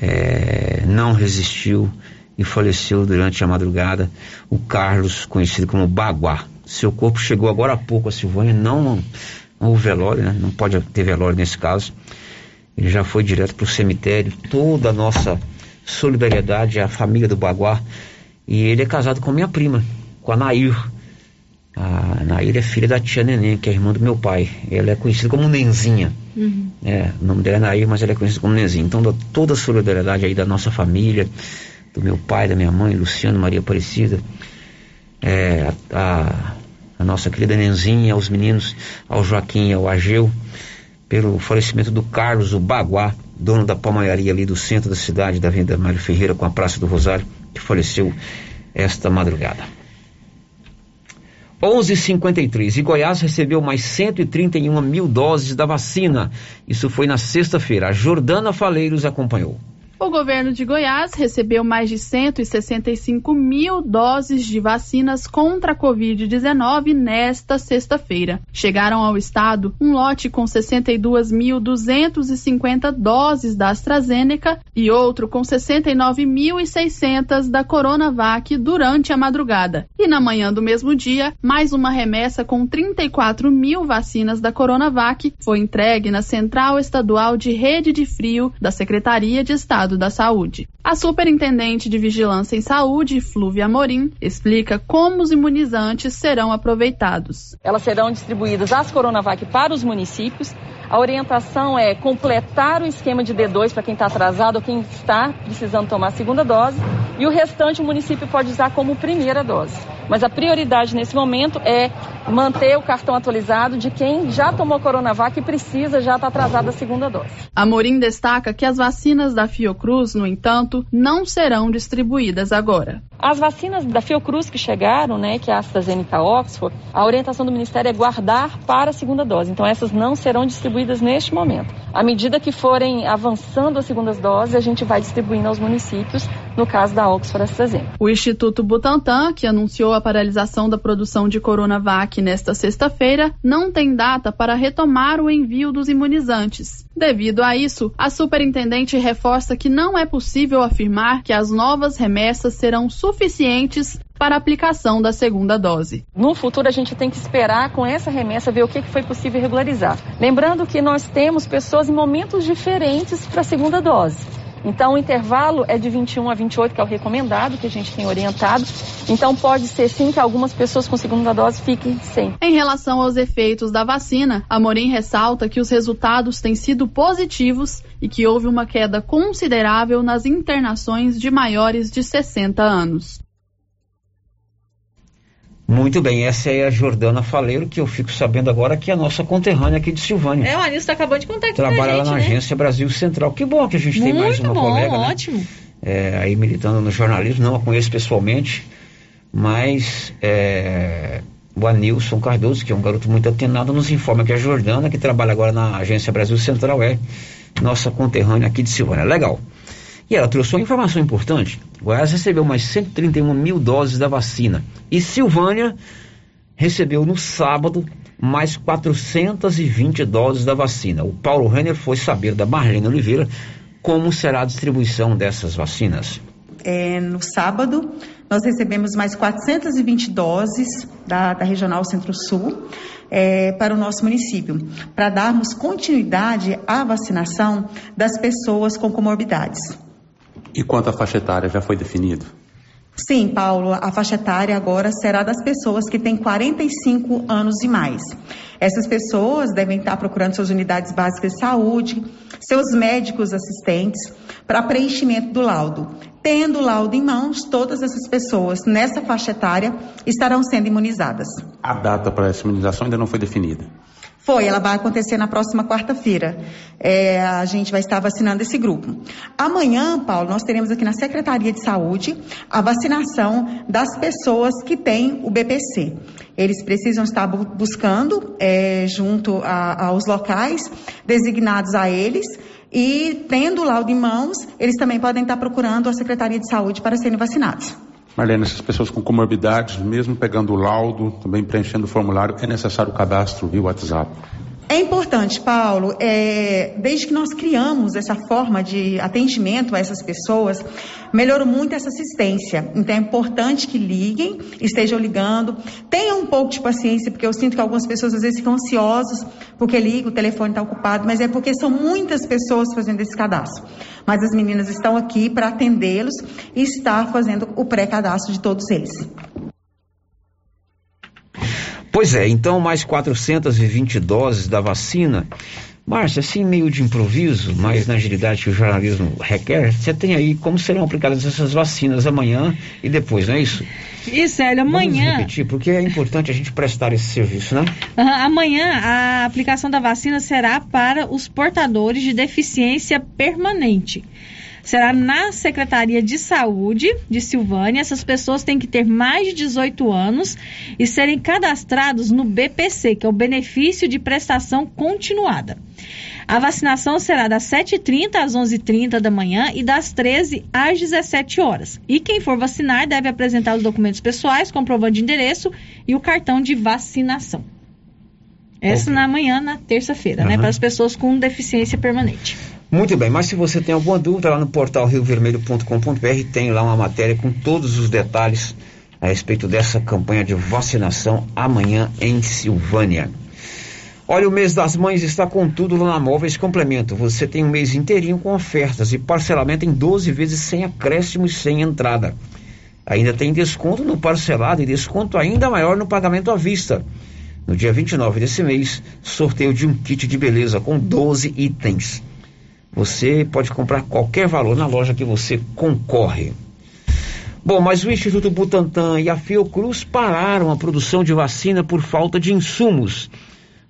é, não resistiu e faleceu durante a madrugada. O Carlos, conhecido como Baguá. Seu corpo chegou agora há pouco a Silvânia, não, houve velório, né? não pode ter velório nesse caso. Ele já foi direto para o cemitério. Toda a nossa solidariedade à família do Baguá. E ele é casado com minha prima, com a Nair. A Nair é filha da tia Neném, que é irmã do meu pai. Ela é conhecida como Nenzinha. Uhum. É, o nome dela é Nair, mas ela é conhecida como Nenzinha. Então, toda a solidariedade aí da nossa família, do meu pai, da minha mãe, Luciano, Maria Aparecida, é, a, a- a nossa querida Nenzinha, aos meninos, ao Joaquim e ao Ageu, pelo falecimento do Carlos, o Baguá, dono da pamonharia ali do centro da cidade, da Avenida Mário Ferreira com a Praça do Rosário, que faleceu esta madrugada. 11:53 e Goiás recebeu mais 131 mil doses da vacina. Isso foi na sexta-feira. A Jordana Faleiros acompanhou. O governo de Goiás recebeu mais de 165 mil doses de vacinas contra a Covid-19 nesta sexta-feira. Chegaram ao estado um lote com 62.250 doses da AstraZeneca e outro com 69.600 da Coronavac durante a madrugada. E na manhã do mesmo dia, mais uma remessa com 34 mil vacinas da Coronavac foi entregue na Central Estadual de Rede de Frio da Secretaria de Estado da Saúde. A Superintendente de Vigilância em Saúde, Flúvia Amorim, explica como os imunizantes serão aproveitados. Elas serão distribuídas as Coronavac para os municípios. A orientação é completar o esquema de D2 para quem está atrasado ou quem está precisando tomar a segunda dose. E o restante o município pode usar como primeira dose. Mas a prioridade nesse momento é manter o cartão atualizado de quem já tomou Coronavac e precisa já estar atrasado a segunda dose. Amorim destaca que as vacinas da Fiocruz, no entanto, não serão distribuídas agora. As vacinas da Fiocruz que chegaram, né, que é a AstraZeneca Oxford, a orientação do Ministério é guardar para a segunda dose. Então essas não serão distribuídas neste momento. À medida que forem avançando as segundas doses, a gente vai distribuindo aos municípios, no caso da Oxford AstraZeneca. O Instituto Butantan, que anunciou a paralisação da produção de Coronavac nesta sexta-feira, não tem data para retomar o envio dos imunizantes. Devido a isso, a superintendente reforça que não é possível afirmar que as novas remessas serão suficientes para a aplicação da segunda dose. No futuro, a gente tem que esperar com essa remessa ver o que foi possível regularizar. Lembrando que nós temos pessoas em momentos diferentes para a segunda dose. Então, o intervalo é de 21 a 28, que é o recomendado, que a gente tem orientado. Então, pode ser sim que algumas pessoas com segunda dose fiquem sem. Em relação aos efeitos da vacina, a Morim ressalta que os resultados têm sido positivos e que houve uma queda considerável nas internações de maiores de 60 anos. Muito bem, essa é a Jordana Faleiro, que eu fico sabendo agora que é a nossa conterrânea aqui de Silvânia. É, o Anilson acabou de contar aqui Trabalha gente, lá na né? agência Brasil Central. Que bom que a gente Muito tem mais uma bom, colega, né? ótimo. É, aí militando no jornalismo, não a conheço pessoalmente, mas é, o Anilson Cardoso, que é um garoto muito atenado, nos informa que a Jordana, que trabalha agora na agência Brasil Central, é nossa conterrânea aqui de Silvânia. Legal. E ela trouxe uma informação importante. Goiás recebeu mais 131 mil doses da vacina. E Silvânia recebeu no sábado mais 420 doses da vacina. O Paulo Renner foi saber da Marlene Oliveira como será a distribuição dessas vacinas. É, no sábado, nós recebemos mais 420 doses da, da Regional Centro-Sul é, para o nosso município, para darmos continuidade à vacinação das pessoas com comorbidades. E quanto à faixa etária, já foi definido? Sim, Paulo, a faixa etária agora será das pessoas que têm 45 anos e mais. Essas pessoas devem estar procurando suas unidades básicas de saúde, seus médicos assistentes, para preenchimento do laudo. Tendo o laudo em mãos, todas essas pessoas nessa faixa etária estarão sendo imunizadas. A data para essa imunização ainda não foi definida. Foi, ela vai acontecer na próxima quarta-feira. É, a gente vai estar vacinando esse grupo. Amanhã, Paulo, nós teremos aqui na Secretaria de Saúde a vacinação das pessoas que têm o BPC. Eles precisam estar bu buscando é, junto a, aos locais designados a eles. E tendo o laudo em mãos, eles também podem estar procurando a Secretaria de Saúde para serem vacinados. Marlene, essas pessoas com comorbidades, mesmo pegando o laudo, também preenchendo o formulário, é necessário o cadastro via WhatsApp? É importante, Paulo, é, desde que nós criamos essa forma de atendimento a essas pessoas, melhorou muito essa assistência. Então é importante que liguem, estejam ligando, tenham um pouco de paciência, porque eu sinto que algumas pessoas às vezes ficam ansiosas porque liga, o telefone está ocupado, mas é porque são muitas pessoas fazendo esse cadastro. Mas as meninas estão aqui para atendê-los e estar fazendo o pré-cadastro de todos eles. Pois é, então mais 420 doses da vacina. Márcia, assim meio de improviso, mas na agilidade que o jornalismo requer, você tem aí como serão aplicadas essas vacinas amanhã e depois, não é isso? Isso, Hélio, amanhã. Vamos repetir, porque é importante a gente prestar esse serviço, né? Uhum, amanhã a aplicação da vacina será para os portadores de deficiência permanente será na Secretaria de Saúde de Silvânia. Essas pessoas têm que ter mais de 18 anos e serem cadastrados no BPC, que é o Benefício de Prestação Continuada. A vacinação será das 7h30 às 11h30 da manhã e das 13 às 17 horas. E quem for vacinar deve apresentar os documentos pessoais, comprovante de endereço e o cartão de vacinação. Essa okay. na manhã, na terça-feira, uhum. né? Para as pessoas com deficiência permanente. Muito bem, mas se você tem alguma dúvida, lá no portal riovermelho.com.br tem lá uma matéria com todos os detalhes a respeito dessa campanha de vacinação amanhã em Silvânia. Olha, o mês das mães está com tudo lá na Móveis Complemento. Você tem um mês inteirinho com ofertas e parcelamento em 12 vezes sem acréscimo e sem entrada. Ainda tem desconto no parcelado e desconto ainda maior no pagamento à vista. No dia 29 desse mês, sorteio de um kit de beleza com 12 itens. Você pode comprar qualquer valor na loja que você concorre. Bom, mas o Instituto Butantan e a Fiocruz pararam a produção de vacina por falta de insumos.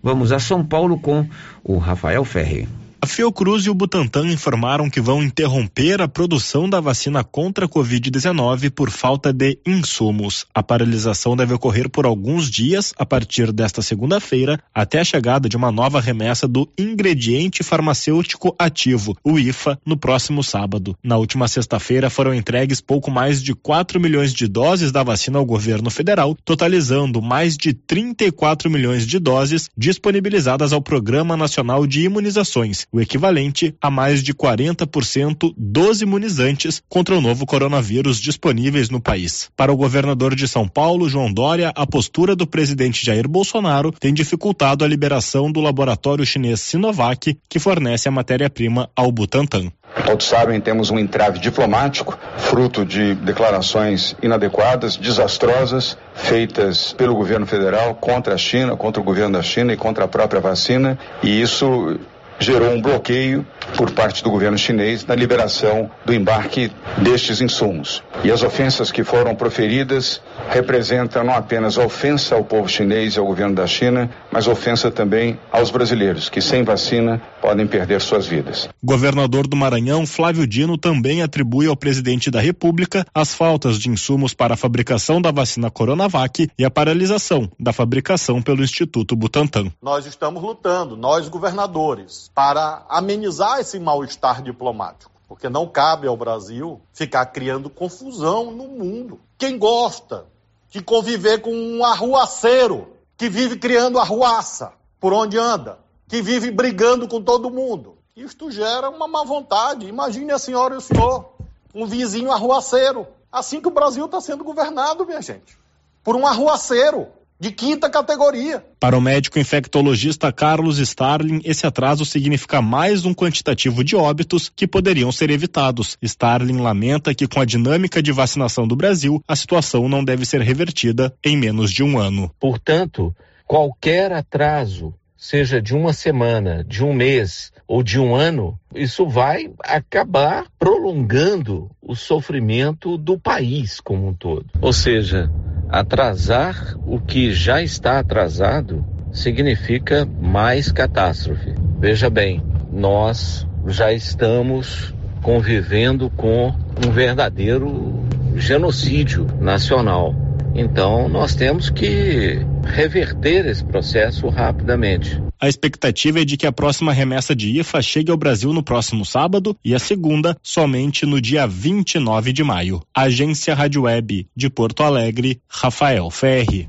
Vamos a São Paulo com o Rafael Ferri. A Fiocruz e o Butantan informaram que vão interromper a produção da vacina contra a Covid-19 por falta de insumos. A paralisação deve ocorrer por alguns dias, a partir desta segunda-feira, até a chegada de uma nova remessa do ingrediente farmacêutico ativo, o IFA, no próximo sábado. Na última sexta-feira foram entregues pouco mais de 4 milhões de doses da vacina ao governo federal, totalizando mais de 34 milhões de doses disponibilizadas ao Programa Nacional de Imunizações o equivalente a mais de 40% dos imunizantes contra o novo coronavírus disponíveis no país. Para o governador de São Paulo, João Dória, a postura do presidente Jair Bolsonaro tem dificultado a liberação do laboratório chinês Sinovac, que fornece a matéria-prima ao Butantan. Todos sabem, temos um entrave diplomático, fruto de declarações inadequadas, desastrosas, feitas pelo governo federal contra a China, contra o governo da China e contra a própria vacina, e isso gerou um bloqueio por parte do governo chinês na liberação do embarque destes insumos. E as ofensas que foram proferidas representam não apenas ofensa ao povo chinês e ao governo da China, mas ofensa também aos brasileiros, que sem vacina podem perder suas vidas. Governador do Maranhão, Flávio Dino, também atribui ao presidente da República as faltas de insumos para a fabricação da vacina Coronavac e a paralisação da fabricação pelo Instituto Butantan. Nós estamos lutando, nós governadores, para amenizar esse mal-estar diplomático. Porque não cabe ao Brasil ficar criando confusão no mundo. Quem gosta de conviver com um arruaceiro que vive criando arruaça por onde anda, que vive brigando com todo mundo, isto gera uma má vontade. Imagine a senhora e o senhor, um vizinho arruaceiro. Assim que o Brasil está sendo governado, minha gente. Por um arruaceiro de quinta categoria. Para o médico infectologista Carlos Starling, esse atraso significa mais um quantitativo de óbitos que poderiam ser evitados. Starling lamenta que, com a dinâmica de vacinação do Brasil, a situação não deve ser revertida em menos de um ano. Portanto, qualquer atraso, seja de uma semana, de um mês ou de um ano, isso vai acabar prolongando o sofrimento do país como um todo. Ou seja, Atrasar o que já está atrasado significa mais catástrofe. Veja bem, nós já estamos convivendo com um verdadeiro genocídio nacional. Então, nós temos que reverter esse processo rapidamente. A expectativa é de que a próxima remessa de IFA chegue ao Brasil no próximo sábado e a segunda somente no dia 29 de maio. Agência Rádio Web de Porto Alegre, Rafael Ferri.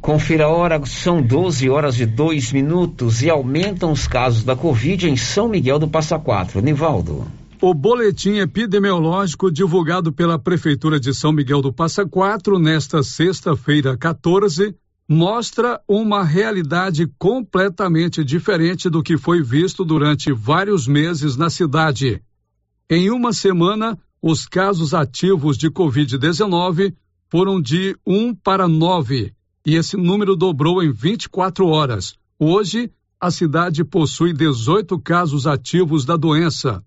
Confira a hora, são 12 horas e 2 minutos e aumentam os casos da Covid em São Miguel do Passa Quatro. Nivaldo. O boletim epidemiológico divulgado pela Prefeitura de São Miguel do Passa Quatro nesta sexta-feira 14 mostra uma realidade completamente diferente do que foi visto durante vários meses na cidade. Em uma semana, os casos ativos de Covid-19 foram de 1 para 9 e esse número dobrou em 24 horas. Hoje, a cidade possui 18 casos ativos da doença.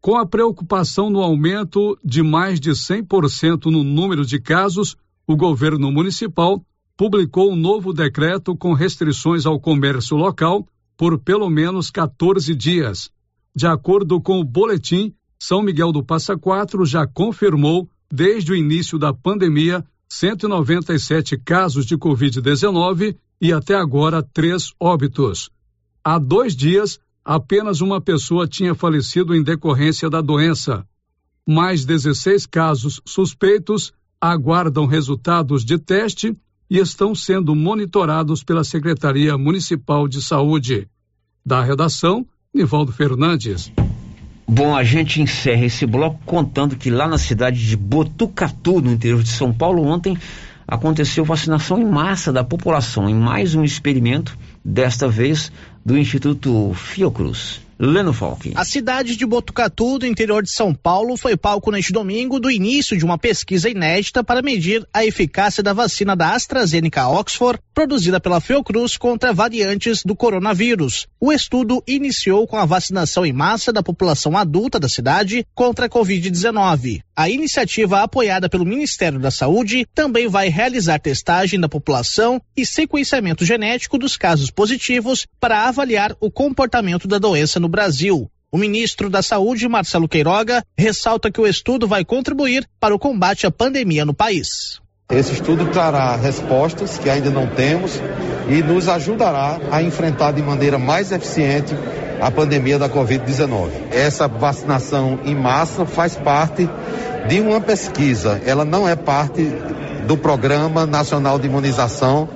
Com a preocupação no aumento de mais de 100% no número de casos, o governo municipal publicou um novo decreto com restrições ao comércio local por pelo menos 14 dias. De acordo com o boletim, São Miguel do Passa Quatro já confirmou, desde o início da pandemia, 197 casos de Covid-19 e até agora três óbitos. Há dois dias, apenas uma pessoa tinha falecido em decorrência da doença. Mais 16 casos suspeitos aguardam resultados de teste e estão sendo monitorados pela Secretaria Municipal de Saúde. Da redação, Nivaldo Fernandes. Bom, a gente encerra esse bloco contando que lá na cidade de Botucatu, no interior de São Paulo, ontem aconteceu vacinação em massa da população em mais um experimento, desta vez do Instituto Fiocruz. Leno Falk. A cidade de Botucatu, do interior de São Paulo, foi palco neste domingo do início de uma pesquisa inédita para medir a eficácia da vacina da AstraZeneca Oxford, produzida pela Fiocruz contra variantes do coronavírus. O estudo iniciou com a vacinação em massa da população adulta da cidade contra a Covid-19. A iniciativa, apoiada pelo Ministério da Saúde, também vai realizar testagem da população e sequenciamento genético dos casos positivos para avaliar o comportamento da doença no Brasil. O ministro da Saúde, Marcelo Queiroga, ressalta que o estudo vai contribuir para o combate à pandemia no país. Esse estudo trará respostas que ainda não temos e nos ajudará a enfrentar de maneira mais eficiente a pandemia da Covid-19. Essa vacinação em massa faz parte de uma pesquisa, ela não é parte do Programa Nacional de Imunização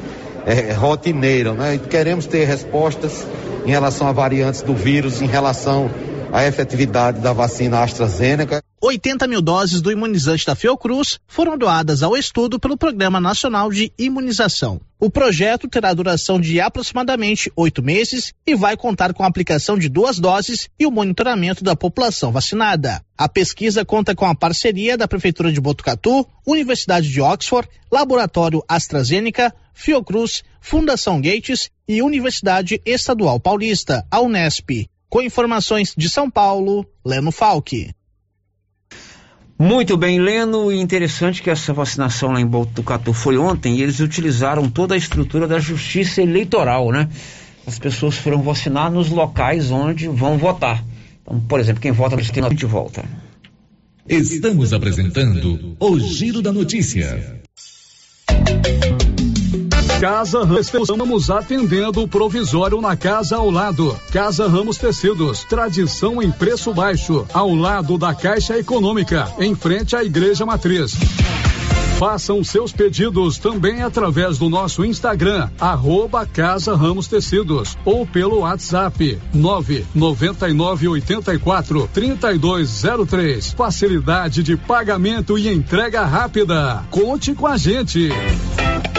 é, rotineiro. Né? Queremos ter respostas em relação a variantes do vírus, em relação à efetividade da vacina AstraZeneca. 80 mil doses do imunizante da Fiocruz foram doadas ao estudo pelo Programa Nacional de Imunização. O projeto terá duração de aproximadamente oito meses e vai contar com a aplicação de duas doses e o monitoramento da população vacinada. A pesquisa conta com a parceria da Prefeitura de Botucatu, Universidade de Oxford, Laboratório AstraZeneca, Fiocruz, Fundação Gates e Universidade Estadual Paulista, a Unesp. Com informações de São Paulo, Leno Falck. Muito bem, Leno, e interessante que essa vacinação lá em Botucatu foi ontem e eles utilizaram toda a estrutura da justiça eleitoral, né? As pessoas foram vacinar nos locais onde vão votar. Então, por exemplo, quem vota no sistema de volta. Estamos apresentando o Giro da Notícia. Casa Ramos, estamos atendendo o provisório na casa ao lado. Casa Ramos Tecidos, tradição em preço baixo, ao lado da Caixa Econômica, em frente à Igreja Matriz. Façam seus pedidos também através do nosso Instagram, arroba Casa Ramos Tecidos, ou pelo WhatsApp, nove noventa e nove oitenta e quatro trinta e dois zero três. Facilidade de pagamento e entrega rápida. Conte com a gente.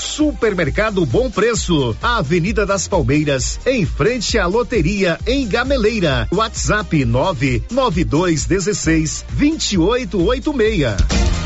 Supermercado Bom Preço, Avenida das Palmeiras, em frente à loteria em Gameleira. WhatsApp 99216 2886.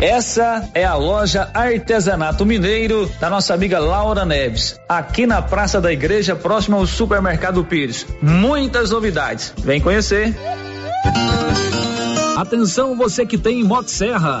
Essa é a loja Artesanato Mineiro da nossa amiga Laura Neves, aqui na Praça da Igreja, próximo ao Supermercado Pires. Muitas novidades. Vem conhecer. Atenção você que tem Motosserra.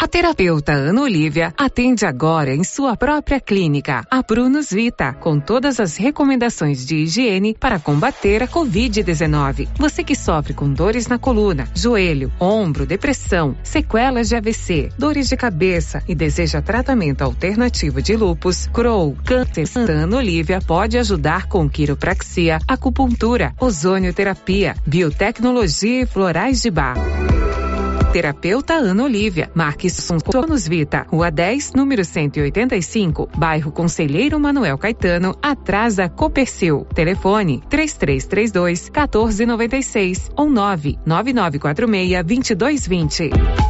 A terapeuta Ana Olivia atende agora em sua própria clínica, a Prunus Vita, com todas as recomendações de higiene para combater a Covid-19. Você que sofre com dores na coluna, joelho, ombro, depressão, sequelas de AVC, dores de cabeça e deseja tratamento alternativo de lupus, Crohn, câncer, Ana Olivia pode ajudar com quiropraxia, acupuntura, ozonioterapia, biotecnologia e florais de bar. Terapeuta Ana Olivia, Marque Sonos Vita, Rua 10, número 185, bairro Conselheiro Manuel Caetano, atrás da Copercil. Telefone 3332 1496 ou 99946 2220.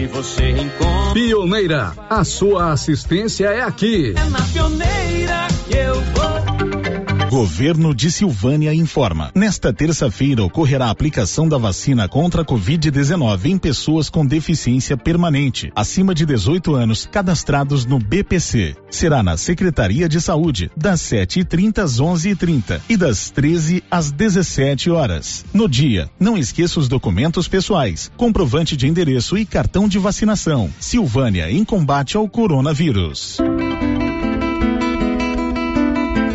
você encontra. Pioneira, a sua assistência é aqui. É na pioneira que eu vou. Governo de Silvânia informa. Nesta terça-feira ocorrerá a aplicação da vacina contra a Covid-19 em pessoas com deficiência permanente, acima de 18 anos, cadastrados no BPC. Será na Secretaria de Saúde, das 7h30 às 11h30 e das 13 às 17 horas. No dia, não esqueça os documentos pessoais, comprovante de endereço e cartão de vacinação. Silvânia em combate ao coronavírus.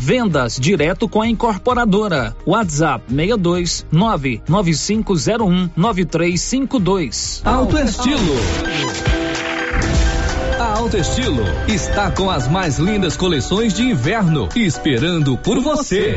Vendas direto com a incorporadora. WhatsApp 62 99501 9352. Alto Estilo. A Alto Estilo está com as mais lindas coleções de inverno esperando por você.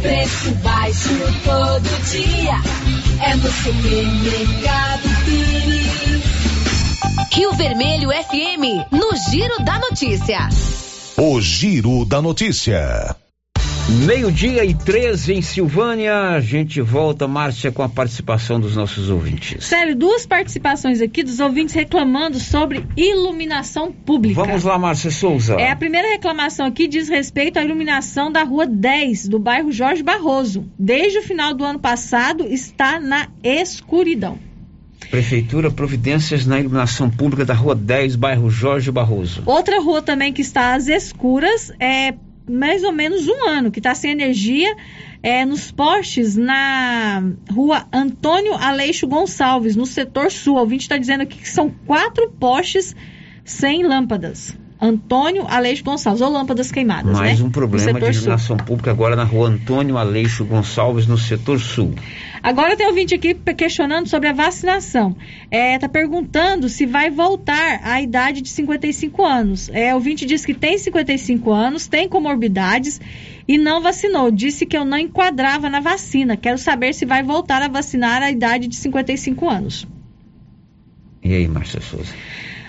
Preço baixo todo dia. É no supermercado Pires. Rio Vermelho FM, no Giro da Notícia. O Giro da Notícia. Meio-dia e 13 em Silvânia. A gente volta, Márcia, com a participação dos nossos ouvintes. Sério, duas participações aqui dos ouvintes reclamando sobre iluminação pública. Vamos lá, Márcia Souza. É, a primeira reclamação aqui diz respeito à iluminação da rua 10, do bairro Jorge Barroso. Desde o final do ano passado, está na escuridão. Prefeitura providências na iluminação pública da rua 10, bairro Jorge Barroso. Outra rua também que está às escuras é mais ou menos um ano, que está sem energia é, nos postes na rua Antônio Aleixo Gonçalves, no setor sul. O ouvinte está dizendo aqui que são quatro postes sem lâmpadas. Antônio Aleixo Gonçalves, ou lâmpadas queimadas, Mais né? um problema de iluminação sul. pública agora na rua Antônio Aleixo Gonçalves, no setor sul. Agora tem ouvinte aqui questionando sobre a vacinação. Está é, perguntando se vai voltar à idade de 55 anos. É, o ouvinte diz que tem 55 anos, tem comorbidades e não vacinou. Disse que eu não enquadrava na vacina. Quero saber se vai voltar a vacinar à idade de 55 anos. E aí, Márcia Souza?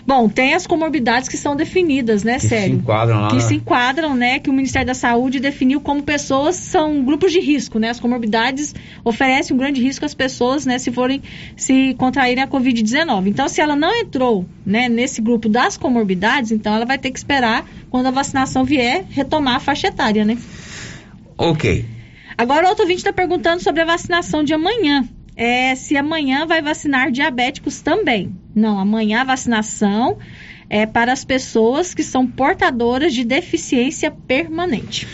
Bom, tem as comorbidades que são definidas, né, Que se Sério? enquadram lá Que na- se enquadram, né, que o Ministério da Saúde definiu como pessoas são grupos de risco, né? As comorbidades oferecem um grande risco às pessoas, né, se forem se contraírem a COVID-19. Então, se ela não entrou, né, nesse grupo das comorbidades, então ela vai ter que esperar quando a vacinação vier retomar a faixa etária, né? Ok. Agora, outro ouvinte está perguntando sobre a vacinação de amanhã. É, se amanhã vai vacinar diabéticos também. Não, amanhã a vacinação é para as pessoas que são portadoras de deficiência permanente.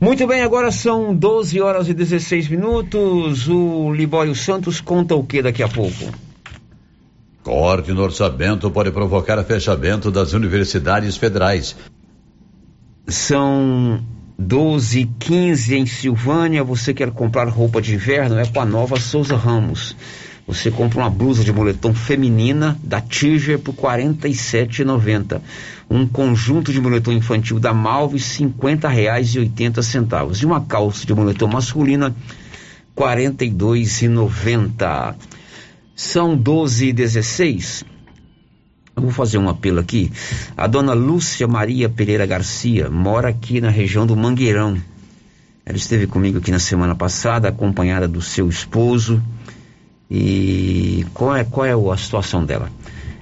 Muito bem, agora são 12 horas e 16 minutos. O Libório Santos conta o que daqui a pouco? Corte no orçamento pode provocar fechamento das universidades federais. São 12 e 15 em Silvânia. Você quer comprar roupa de inverno? É com a nova Souza Ramos. Você compra uma blusa de moletom feminina da Tiger por R$ 47,90. Um conjunto de moletom infantil da Malve, R$ 50,80. E uma calça de moletom masculina, R$ 42,90. São 12 e 16. Eu vou fazer um apelo aqui. A dona Lúcia Maria Pereira Garcia mora aqui na região do Mangueirão. Ela esteve comigo aqui na semana passada, acompanhada do seu esposo. E qual é, qual é a situação dela?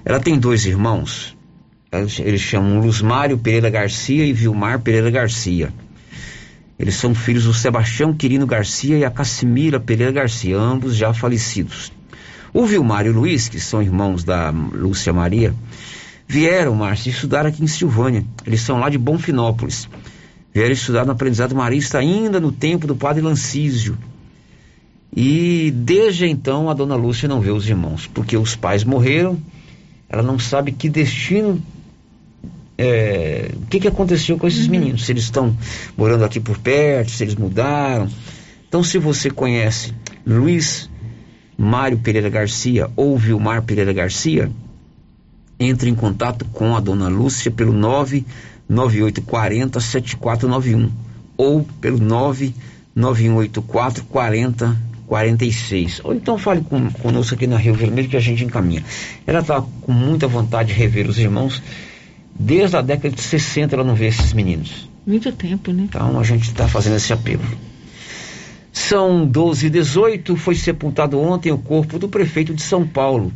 Ela tem dois irmãos. Eles, chamam Luzmário Pereira Garcia e Vilmar Pereira Garcia. Eles são filhos do Sebastião Quirino Garcia e a Cassimira Pereira Garcia, ambos já falecidos. O Vilmar e o Luiz, que são irmãos da Lúcia Maria, vieram, Márcio, estudar aqui em Silvânia. Eles são lá de Bonfinópolis. Vieram estudar no aprendizado marista ainda no tempo do padre Lancísio. E desde então a dona Lúcia não vê os irmãos, porque os pais morreram, ela não sabe que destino. é, o que, que aconteceu com esses meninos? Se eles estão morando aqui por perto, se eles mudaram. Então, se você conhece Luiz Mário Pereira Garcia ou Vilmar Pereira Garcia, entre em contato com a dona Lúcia pelo 99840 7491 ou pelo 99184 4046. Ou então fale com, conosco aqui na Rio Vermelho que a gente encaminha. Ela está com muita vontade de rever os irmãos. Desde a década de 60 ela não vê esses meninos. Muito tempo, né? Então a gente está fazendo esse apelo. São 12 e 18 foi sepultado ontem o corpo do prefeito de São Paulo,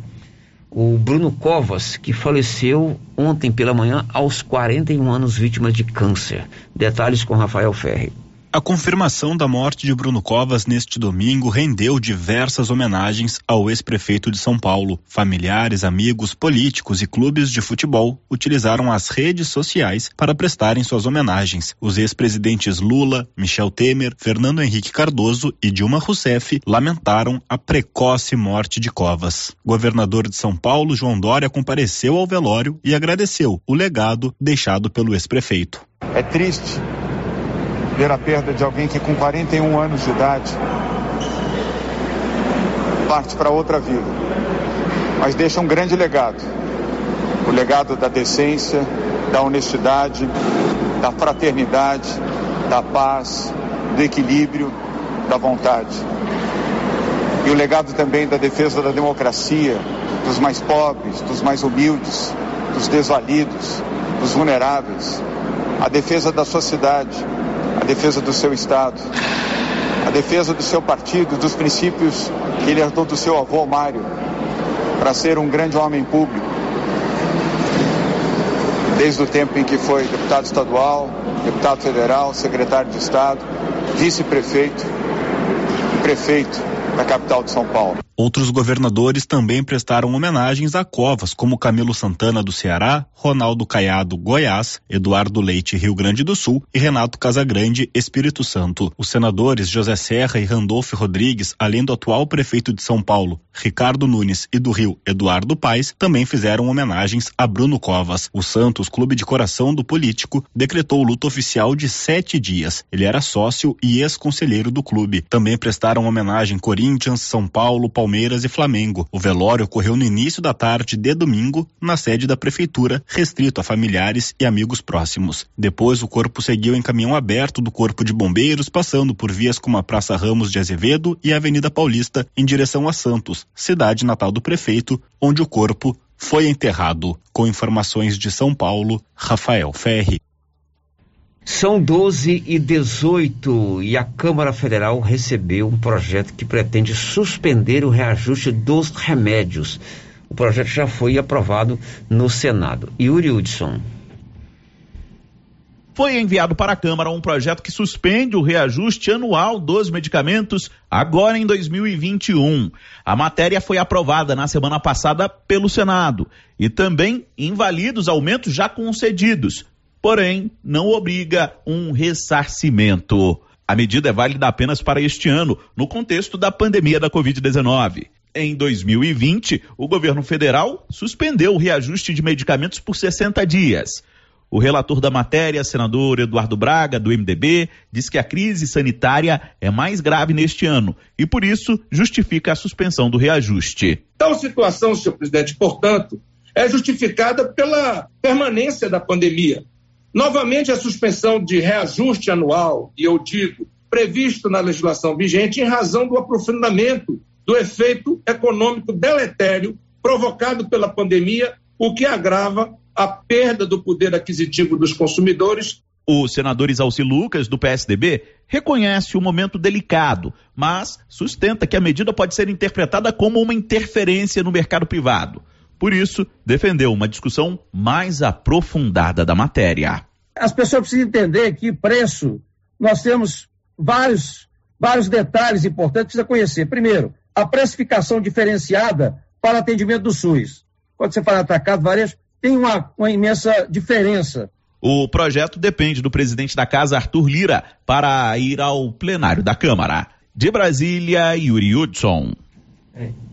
o Bruno Covas, que faleceu ontem pela manhã aos 41 anos, vítima de câncer. Detalhes com Rafael Ferri. A confirmação da morte de Bruno Covas neste domingo rendeu diversas homenagens ao ex-prefeito de São Paulo. Familiares, amigos, políticos e clubes de futebol utilizaram as redes sociais para prestarem suas homenagens. Os ex-presidentes Lula, Michel Temer, Fernando Henrique Cardoso e Dilma Rousseff lamentaram a precoce morte de Covas. Governador de São Paulo, João Dória, compareceu ao velório e agradeceu o legado deixado pelo ex-prefeito. É triste ver a perda de alguém que com 41 anos de idade parte para outra vida, mas deixa um grande legado. O legado da decência, da honestidade, da fraternidade, da paz, do equilíbrio, da vontade. E o legado também da defesa da democracia, dos mais pobres, dos mais humildes, dos desvalidos, dos vulneráveis. A defesa da sua cidade, a defesa do seu Estado, a defesa do seu partido, dos princípios que ele herdou do seu avô Mário, para ser um grande homem público. Desde o tempo em que foi deputado estadual, deputado federal, secretário de Estado, vice-prefeito prefeito da capital de São Paulo. Outros governadores também prestaram homenagens a Covas, como Camilo Santana do Ceará, Ronaldo Caiado, Goiás, Eduardo Leite, Rio Grande do Sul e Renato Casagrande, Espírito Santo. Os senadores José Serra e Randolfo Rodrigues, além do atual prefeito de São Paulo, Ricardo Nunes, e do Rio, Eduardo Paes, também fizeram homenagens a Bruno Covas. O Santos, clube de coração do político, decretou luto oficial de sete dias. Ele era sócio e ex-conselheiro do clube. Também prestaram homenagem Corinthians, São Paulo, Palmeiras e Flamengo. O velório ocorreu no início da tarde de domingo, na sede da prefeitura, restrito a familiares e amigos próximos. Depois, o corpo seguiu em caminhão aberto do Corpo de Bombeiros, passando por vias como a Praça Ramos de Azevedo e a Avenida Paulista, em direção a Santos, cidade natal do prefeito, onde o corpo foi enterrado. Com informações de São Paulo, Rafael Ferri. São 12 e 18 e a Câmara Federal recebeu um projeto que pretende suspender o reajuste dos remédios. O projeto já foi aprovado no Senado. Yuri Hudson foi enviado para a Câmara um projeto que suspende o reajuste anual dos medicamentos agora em 2021. A matéria foi aprovada na semana passada pelo Senado e também invalida os aumentos já concedidos, porém não obriga um ressarcimento. A medida é válida apenas para este ano, no contexto da pandemia da Covid-19. Em 2020, o governo federal suspendeu o reajuste de medicamentos por 60 dias. O relator da matéria, senador Eduardo Braga, do MDB, diz que a crise sanitária é mais grave neste ano e, por isso, justifica a suspensão do reajuste. Tal situação, senhor presidente, portanto, é justificada pela permanência da pandemia. Novamente, a suspensão de reajuste anual, e eu digo, previsto na legislação vigente, em razão do aprofundamento do efeito econômico deletério provocado pela pandemia, o que agrava a perda do poder aquisitivo dos consumidores. O senador Isalci Lucas, do PSDB, reconhece o momento delicado, mas sustenta que a medida pode ser interpretada como uma interferência no mercado privado. Por isso, defendeu uma discussão mais aprofundada da matéria. As pessoas precisam entender que preço, nós temos vários, vários detalhes importantes que precisa conhecer. Primeiro, a precificação diferenciada para atendimento do SUS. Quando você fala atacado, varejo, tem uma, uma imensa diferença. O projeto depende do presidente da casa, Arthur Lira, para ir ao plenário da Câmara. De Brasília, Yuri Hudson. É.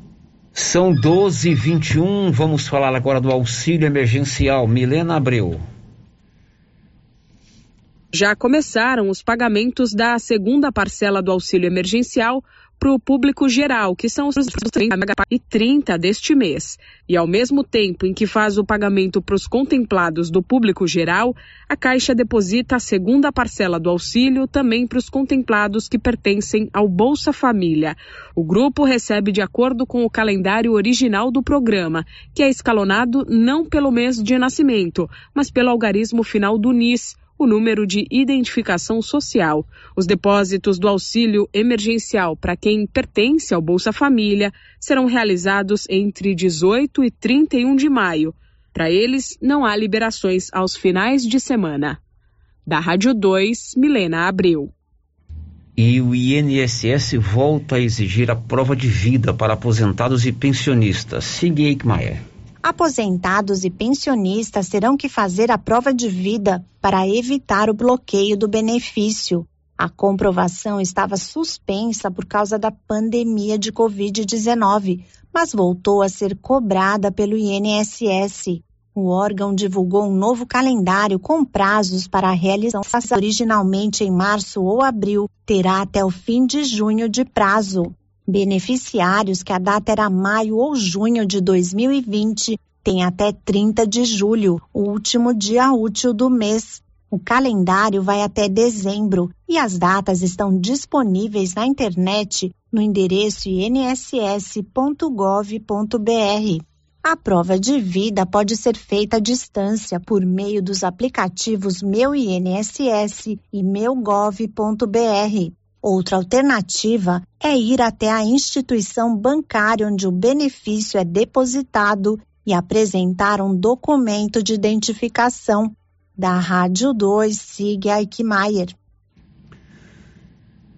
São 12 e 21 vamos falar agora do auxílio emergencial. Milena Abreu. Já começaram os pagamentos da segunda parcela do auxílio emergencial para o público geral, que são os 30 e 30 deste mês. E ao mesmo tempo em que faz o pagamento para os contemplados do público geral, a Caixa deposita a segunda parcela do auxílio também para os contemplados que pertencem ao Bolsa Família. O grupo recebe de acordo com o calendário original do programa, que é escalonado não pelo mês de nascimento, mas pelo algarismo final do NIS o número de identificação social. Os depósitos do auxílio emergencial para quem pertence ao Bolsa Família serão realizados entre 18 e 31 de maio. Para eles, não há liberações aos finais de semana. Da Rádio 2, Milena Abreu. E o INSS volta a exigir a prova de vida para aposentados e pensionistas. Siga Eichmeier. Aposentados e pensionistas terão que fazer a prova de vida para evitar o bloqueio do benefício. A comprovação estava suspensa por causa da pandemia de Covid-19, mas voltou a ser cobrada pelo INSS. O órgão divulgou um novo calendário com prazos para a realização originalmente em março ou abril, terá até o fim de junho de prazo. Beneficiários que a data era maio ou junho de 2020 têm até 30 de julho, o último dia útil do mês. O calendário vai até dezembro e as datas estão disponíveis na internet no endereço inss.gov.br. A prova de vida pode ser feita à distância por meio dos aplicativos Meu INSS e meugov.br. Outra alternativa é ir até a instituição bancária onde o benefício é depositado e apresentar um documento de identificação. Da Rádio 2, siga Eichmeier.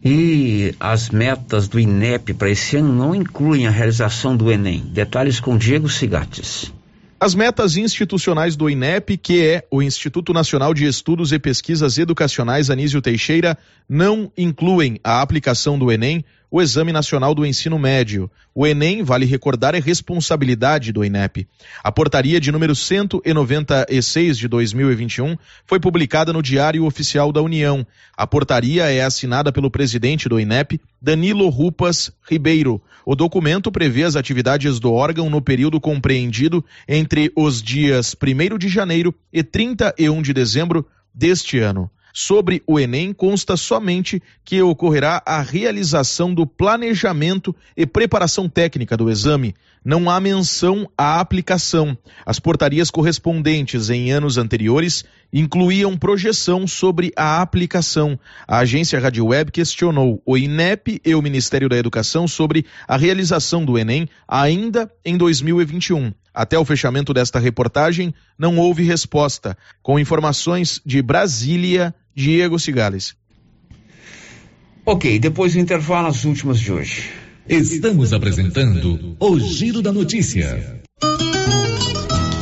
E as metas do INEP para esse ano não incluem a realização do Enem. Detalhes com Diego Cigates. As metas institucionais do INEP, que é o Instituto Nacional de Estudos e Pesquisas Educacionais Anísio Teixeira, não incluem a aplicação do Enem, o Exame Nacional do Ensino Médio. O Enem, vale recordar, é responsabilidade do INEP. A portaria de número 196 de 2021 foi publicada no Diário Oficial da União. A portaria é assinada pelo presidente do INEP, Danilo Rupas Ribeiro. O documento prevê as atividades do órgão no período compreendido entre os dias 1 de janeiro e 31 de dezembro deste ano. Sobre o Enem, consta somente que ocorrerá a realização do planejamento e preparação técnica do exame. Não há menção à aplicação. As portarias correspondentes em anos anteriores incluíam projeção sobre a aplicação. A agência Rádio Web questionou o INEP e o Ministério da Educação sobre a realização do Enem ainda em 2021. Até o fechamento desta reportagem, não houve resposta. Com informações de Brasília, Diego Cigales. Ok, depois do intervalo, as últimas de hoje. Estamos apresentando o Giro da Notícia.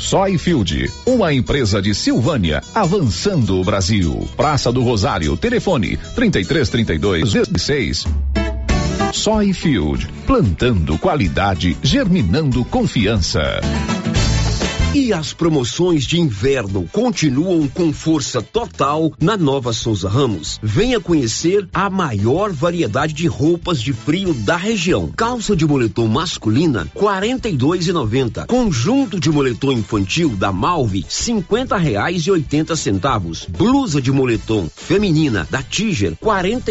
Soyfield, uma empresa de Silvânia, avançando o Brasil. Praça do Rosário, telefone 3332 16. Soyfield, plantando qualidade, germinando confiança. E as promoções de inverno continuam com força total na Nova Souza Ramos. Venha conhecer a maior variedade de roupas de frio da região. Calça de moletom masculina, quarenta e dois e noventa. Conjunto de moletom infantil da Malve, cinquenta reais e oitenta centavos. Blusa de moletom feminina da Tiger, quarenta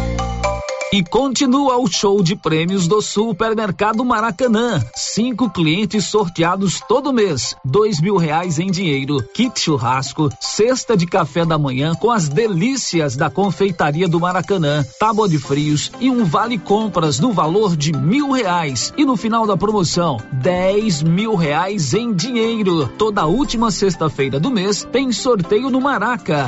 E continua o show de prêmios do Supermercado Maracanã. Cinco clientes sorteados todo mês. Dois mil reais em dinheiro, kit churrasco, cesta de café da manhã com as delícias da confeitaria do Maracanã, tábua de frios e um vale compras no valor de mil reais. E no final da promoção, dez mil reais em dinheiro. Toda última sexta-feira do mês tem sorteio no Maraca.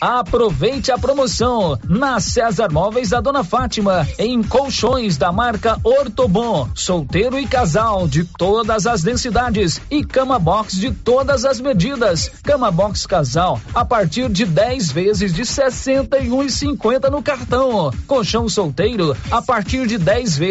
Aproveite a promoção na César Móveis da Dona Fátima em colchões da marca Ortobon, solteiro e casal de todas as densidades e cama box de todas as medidas. Cama box casal a partir de 10 vezes de 61,50 no cartão. Colchão solteiro a partir de 10 vezes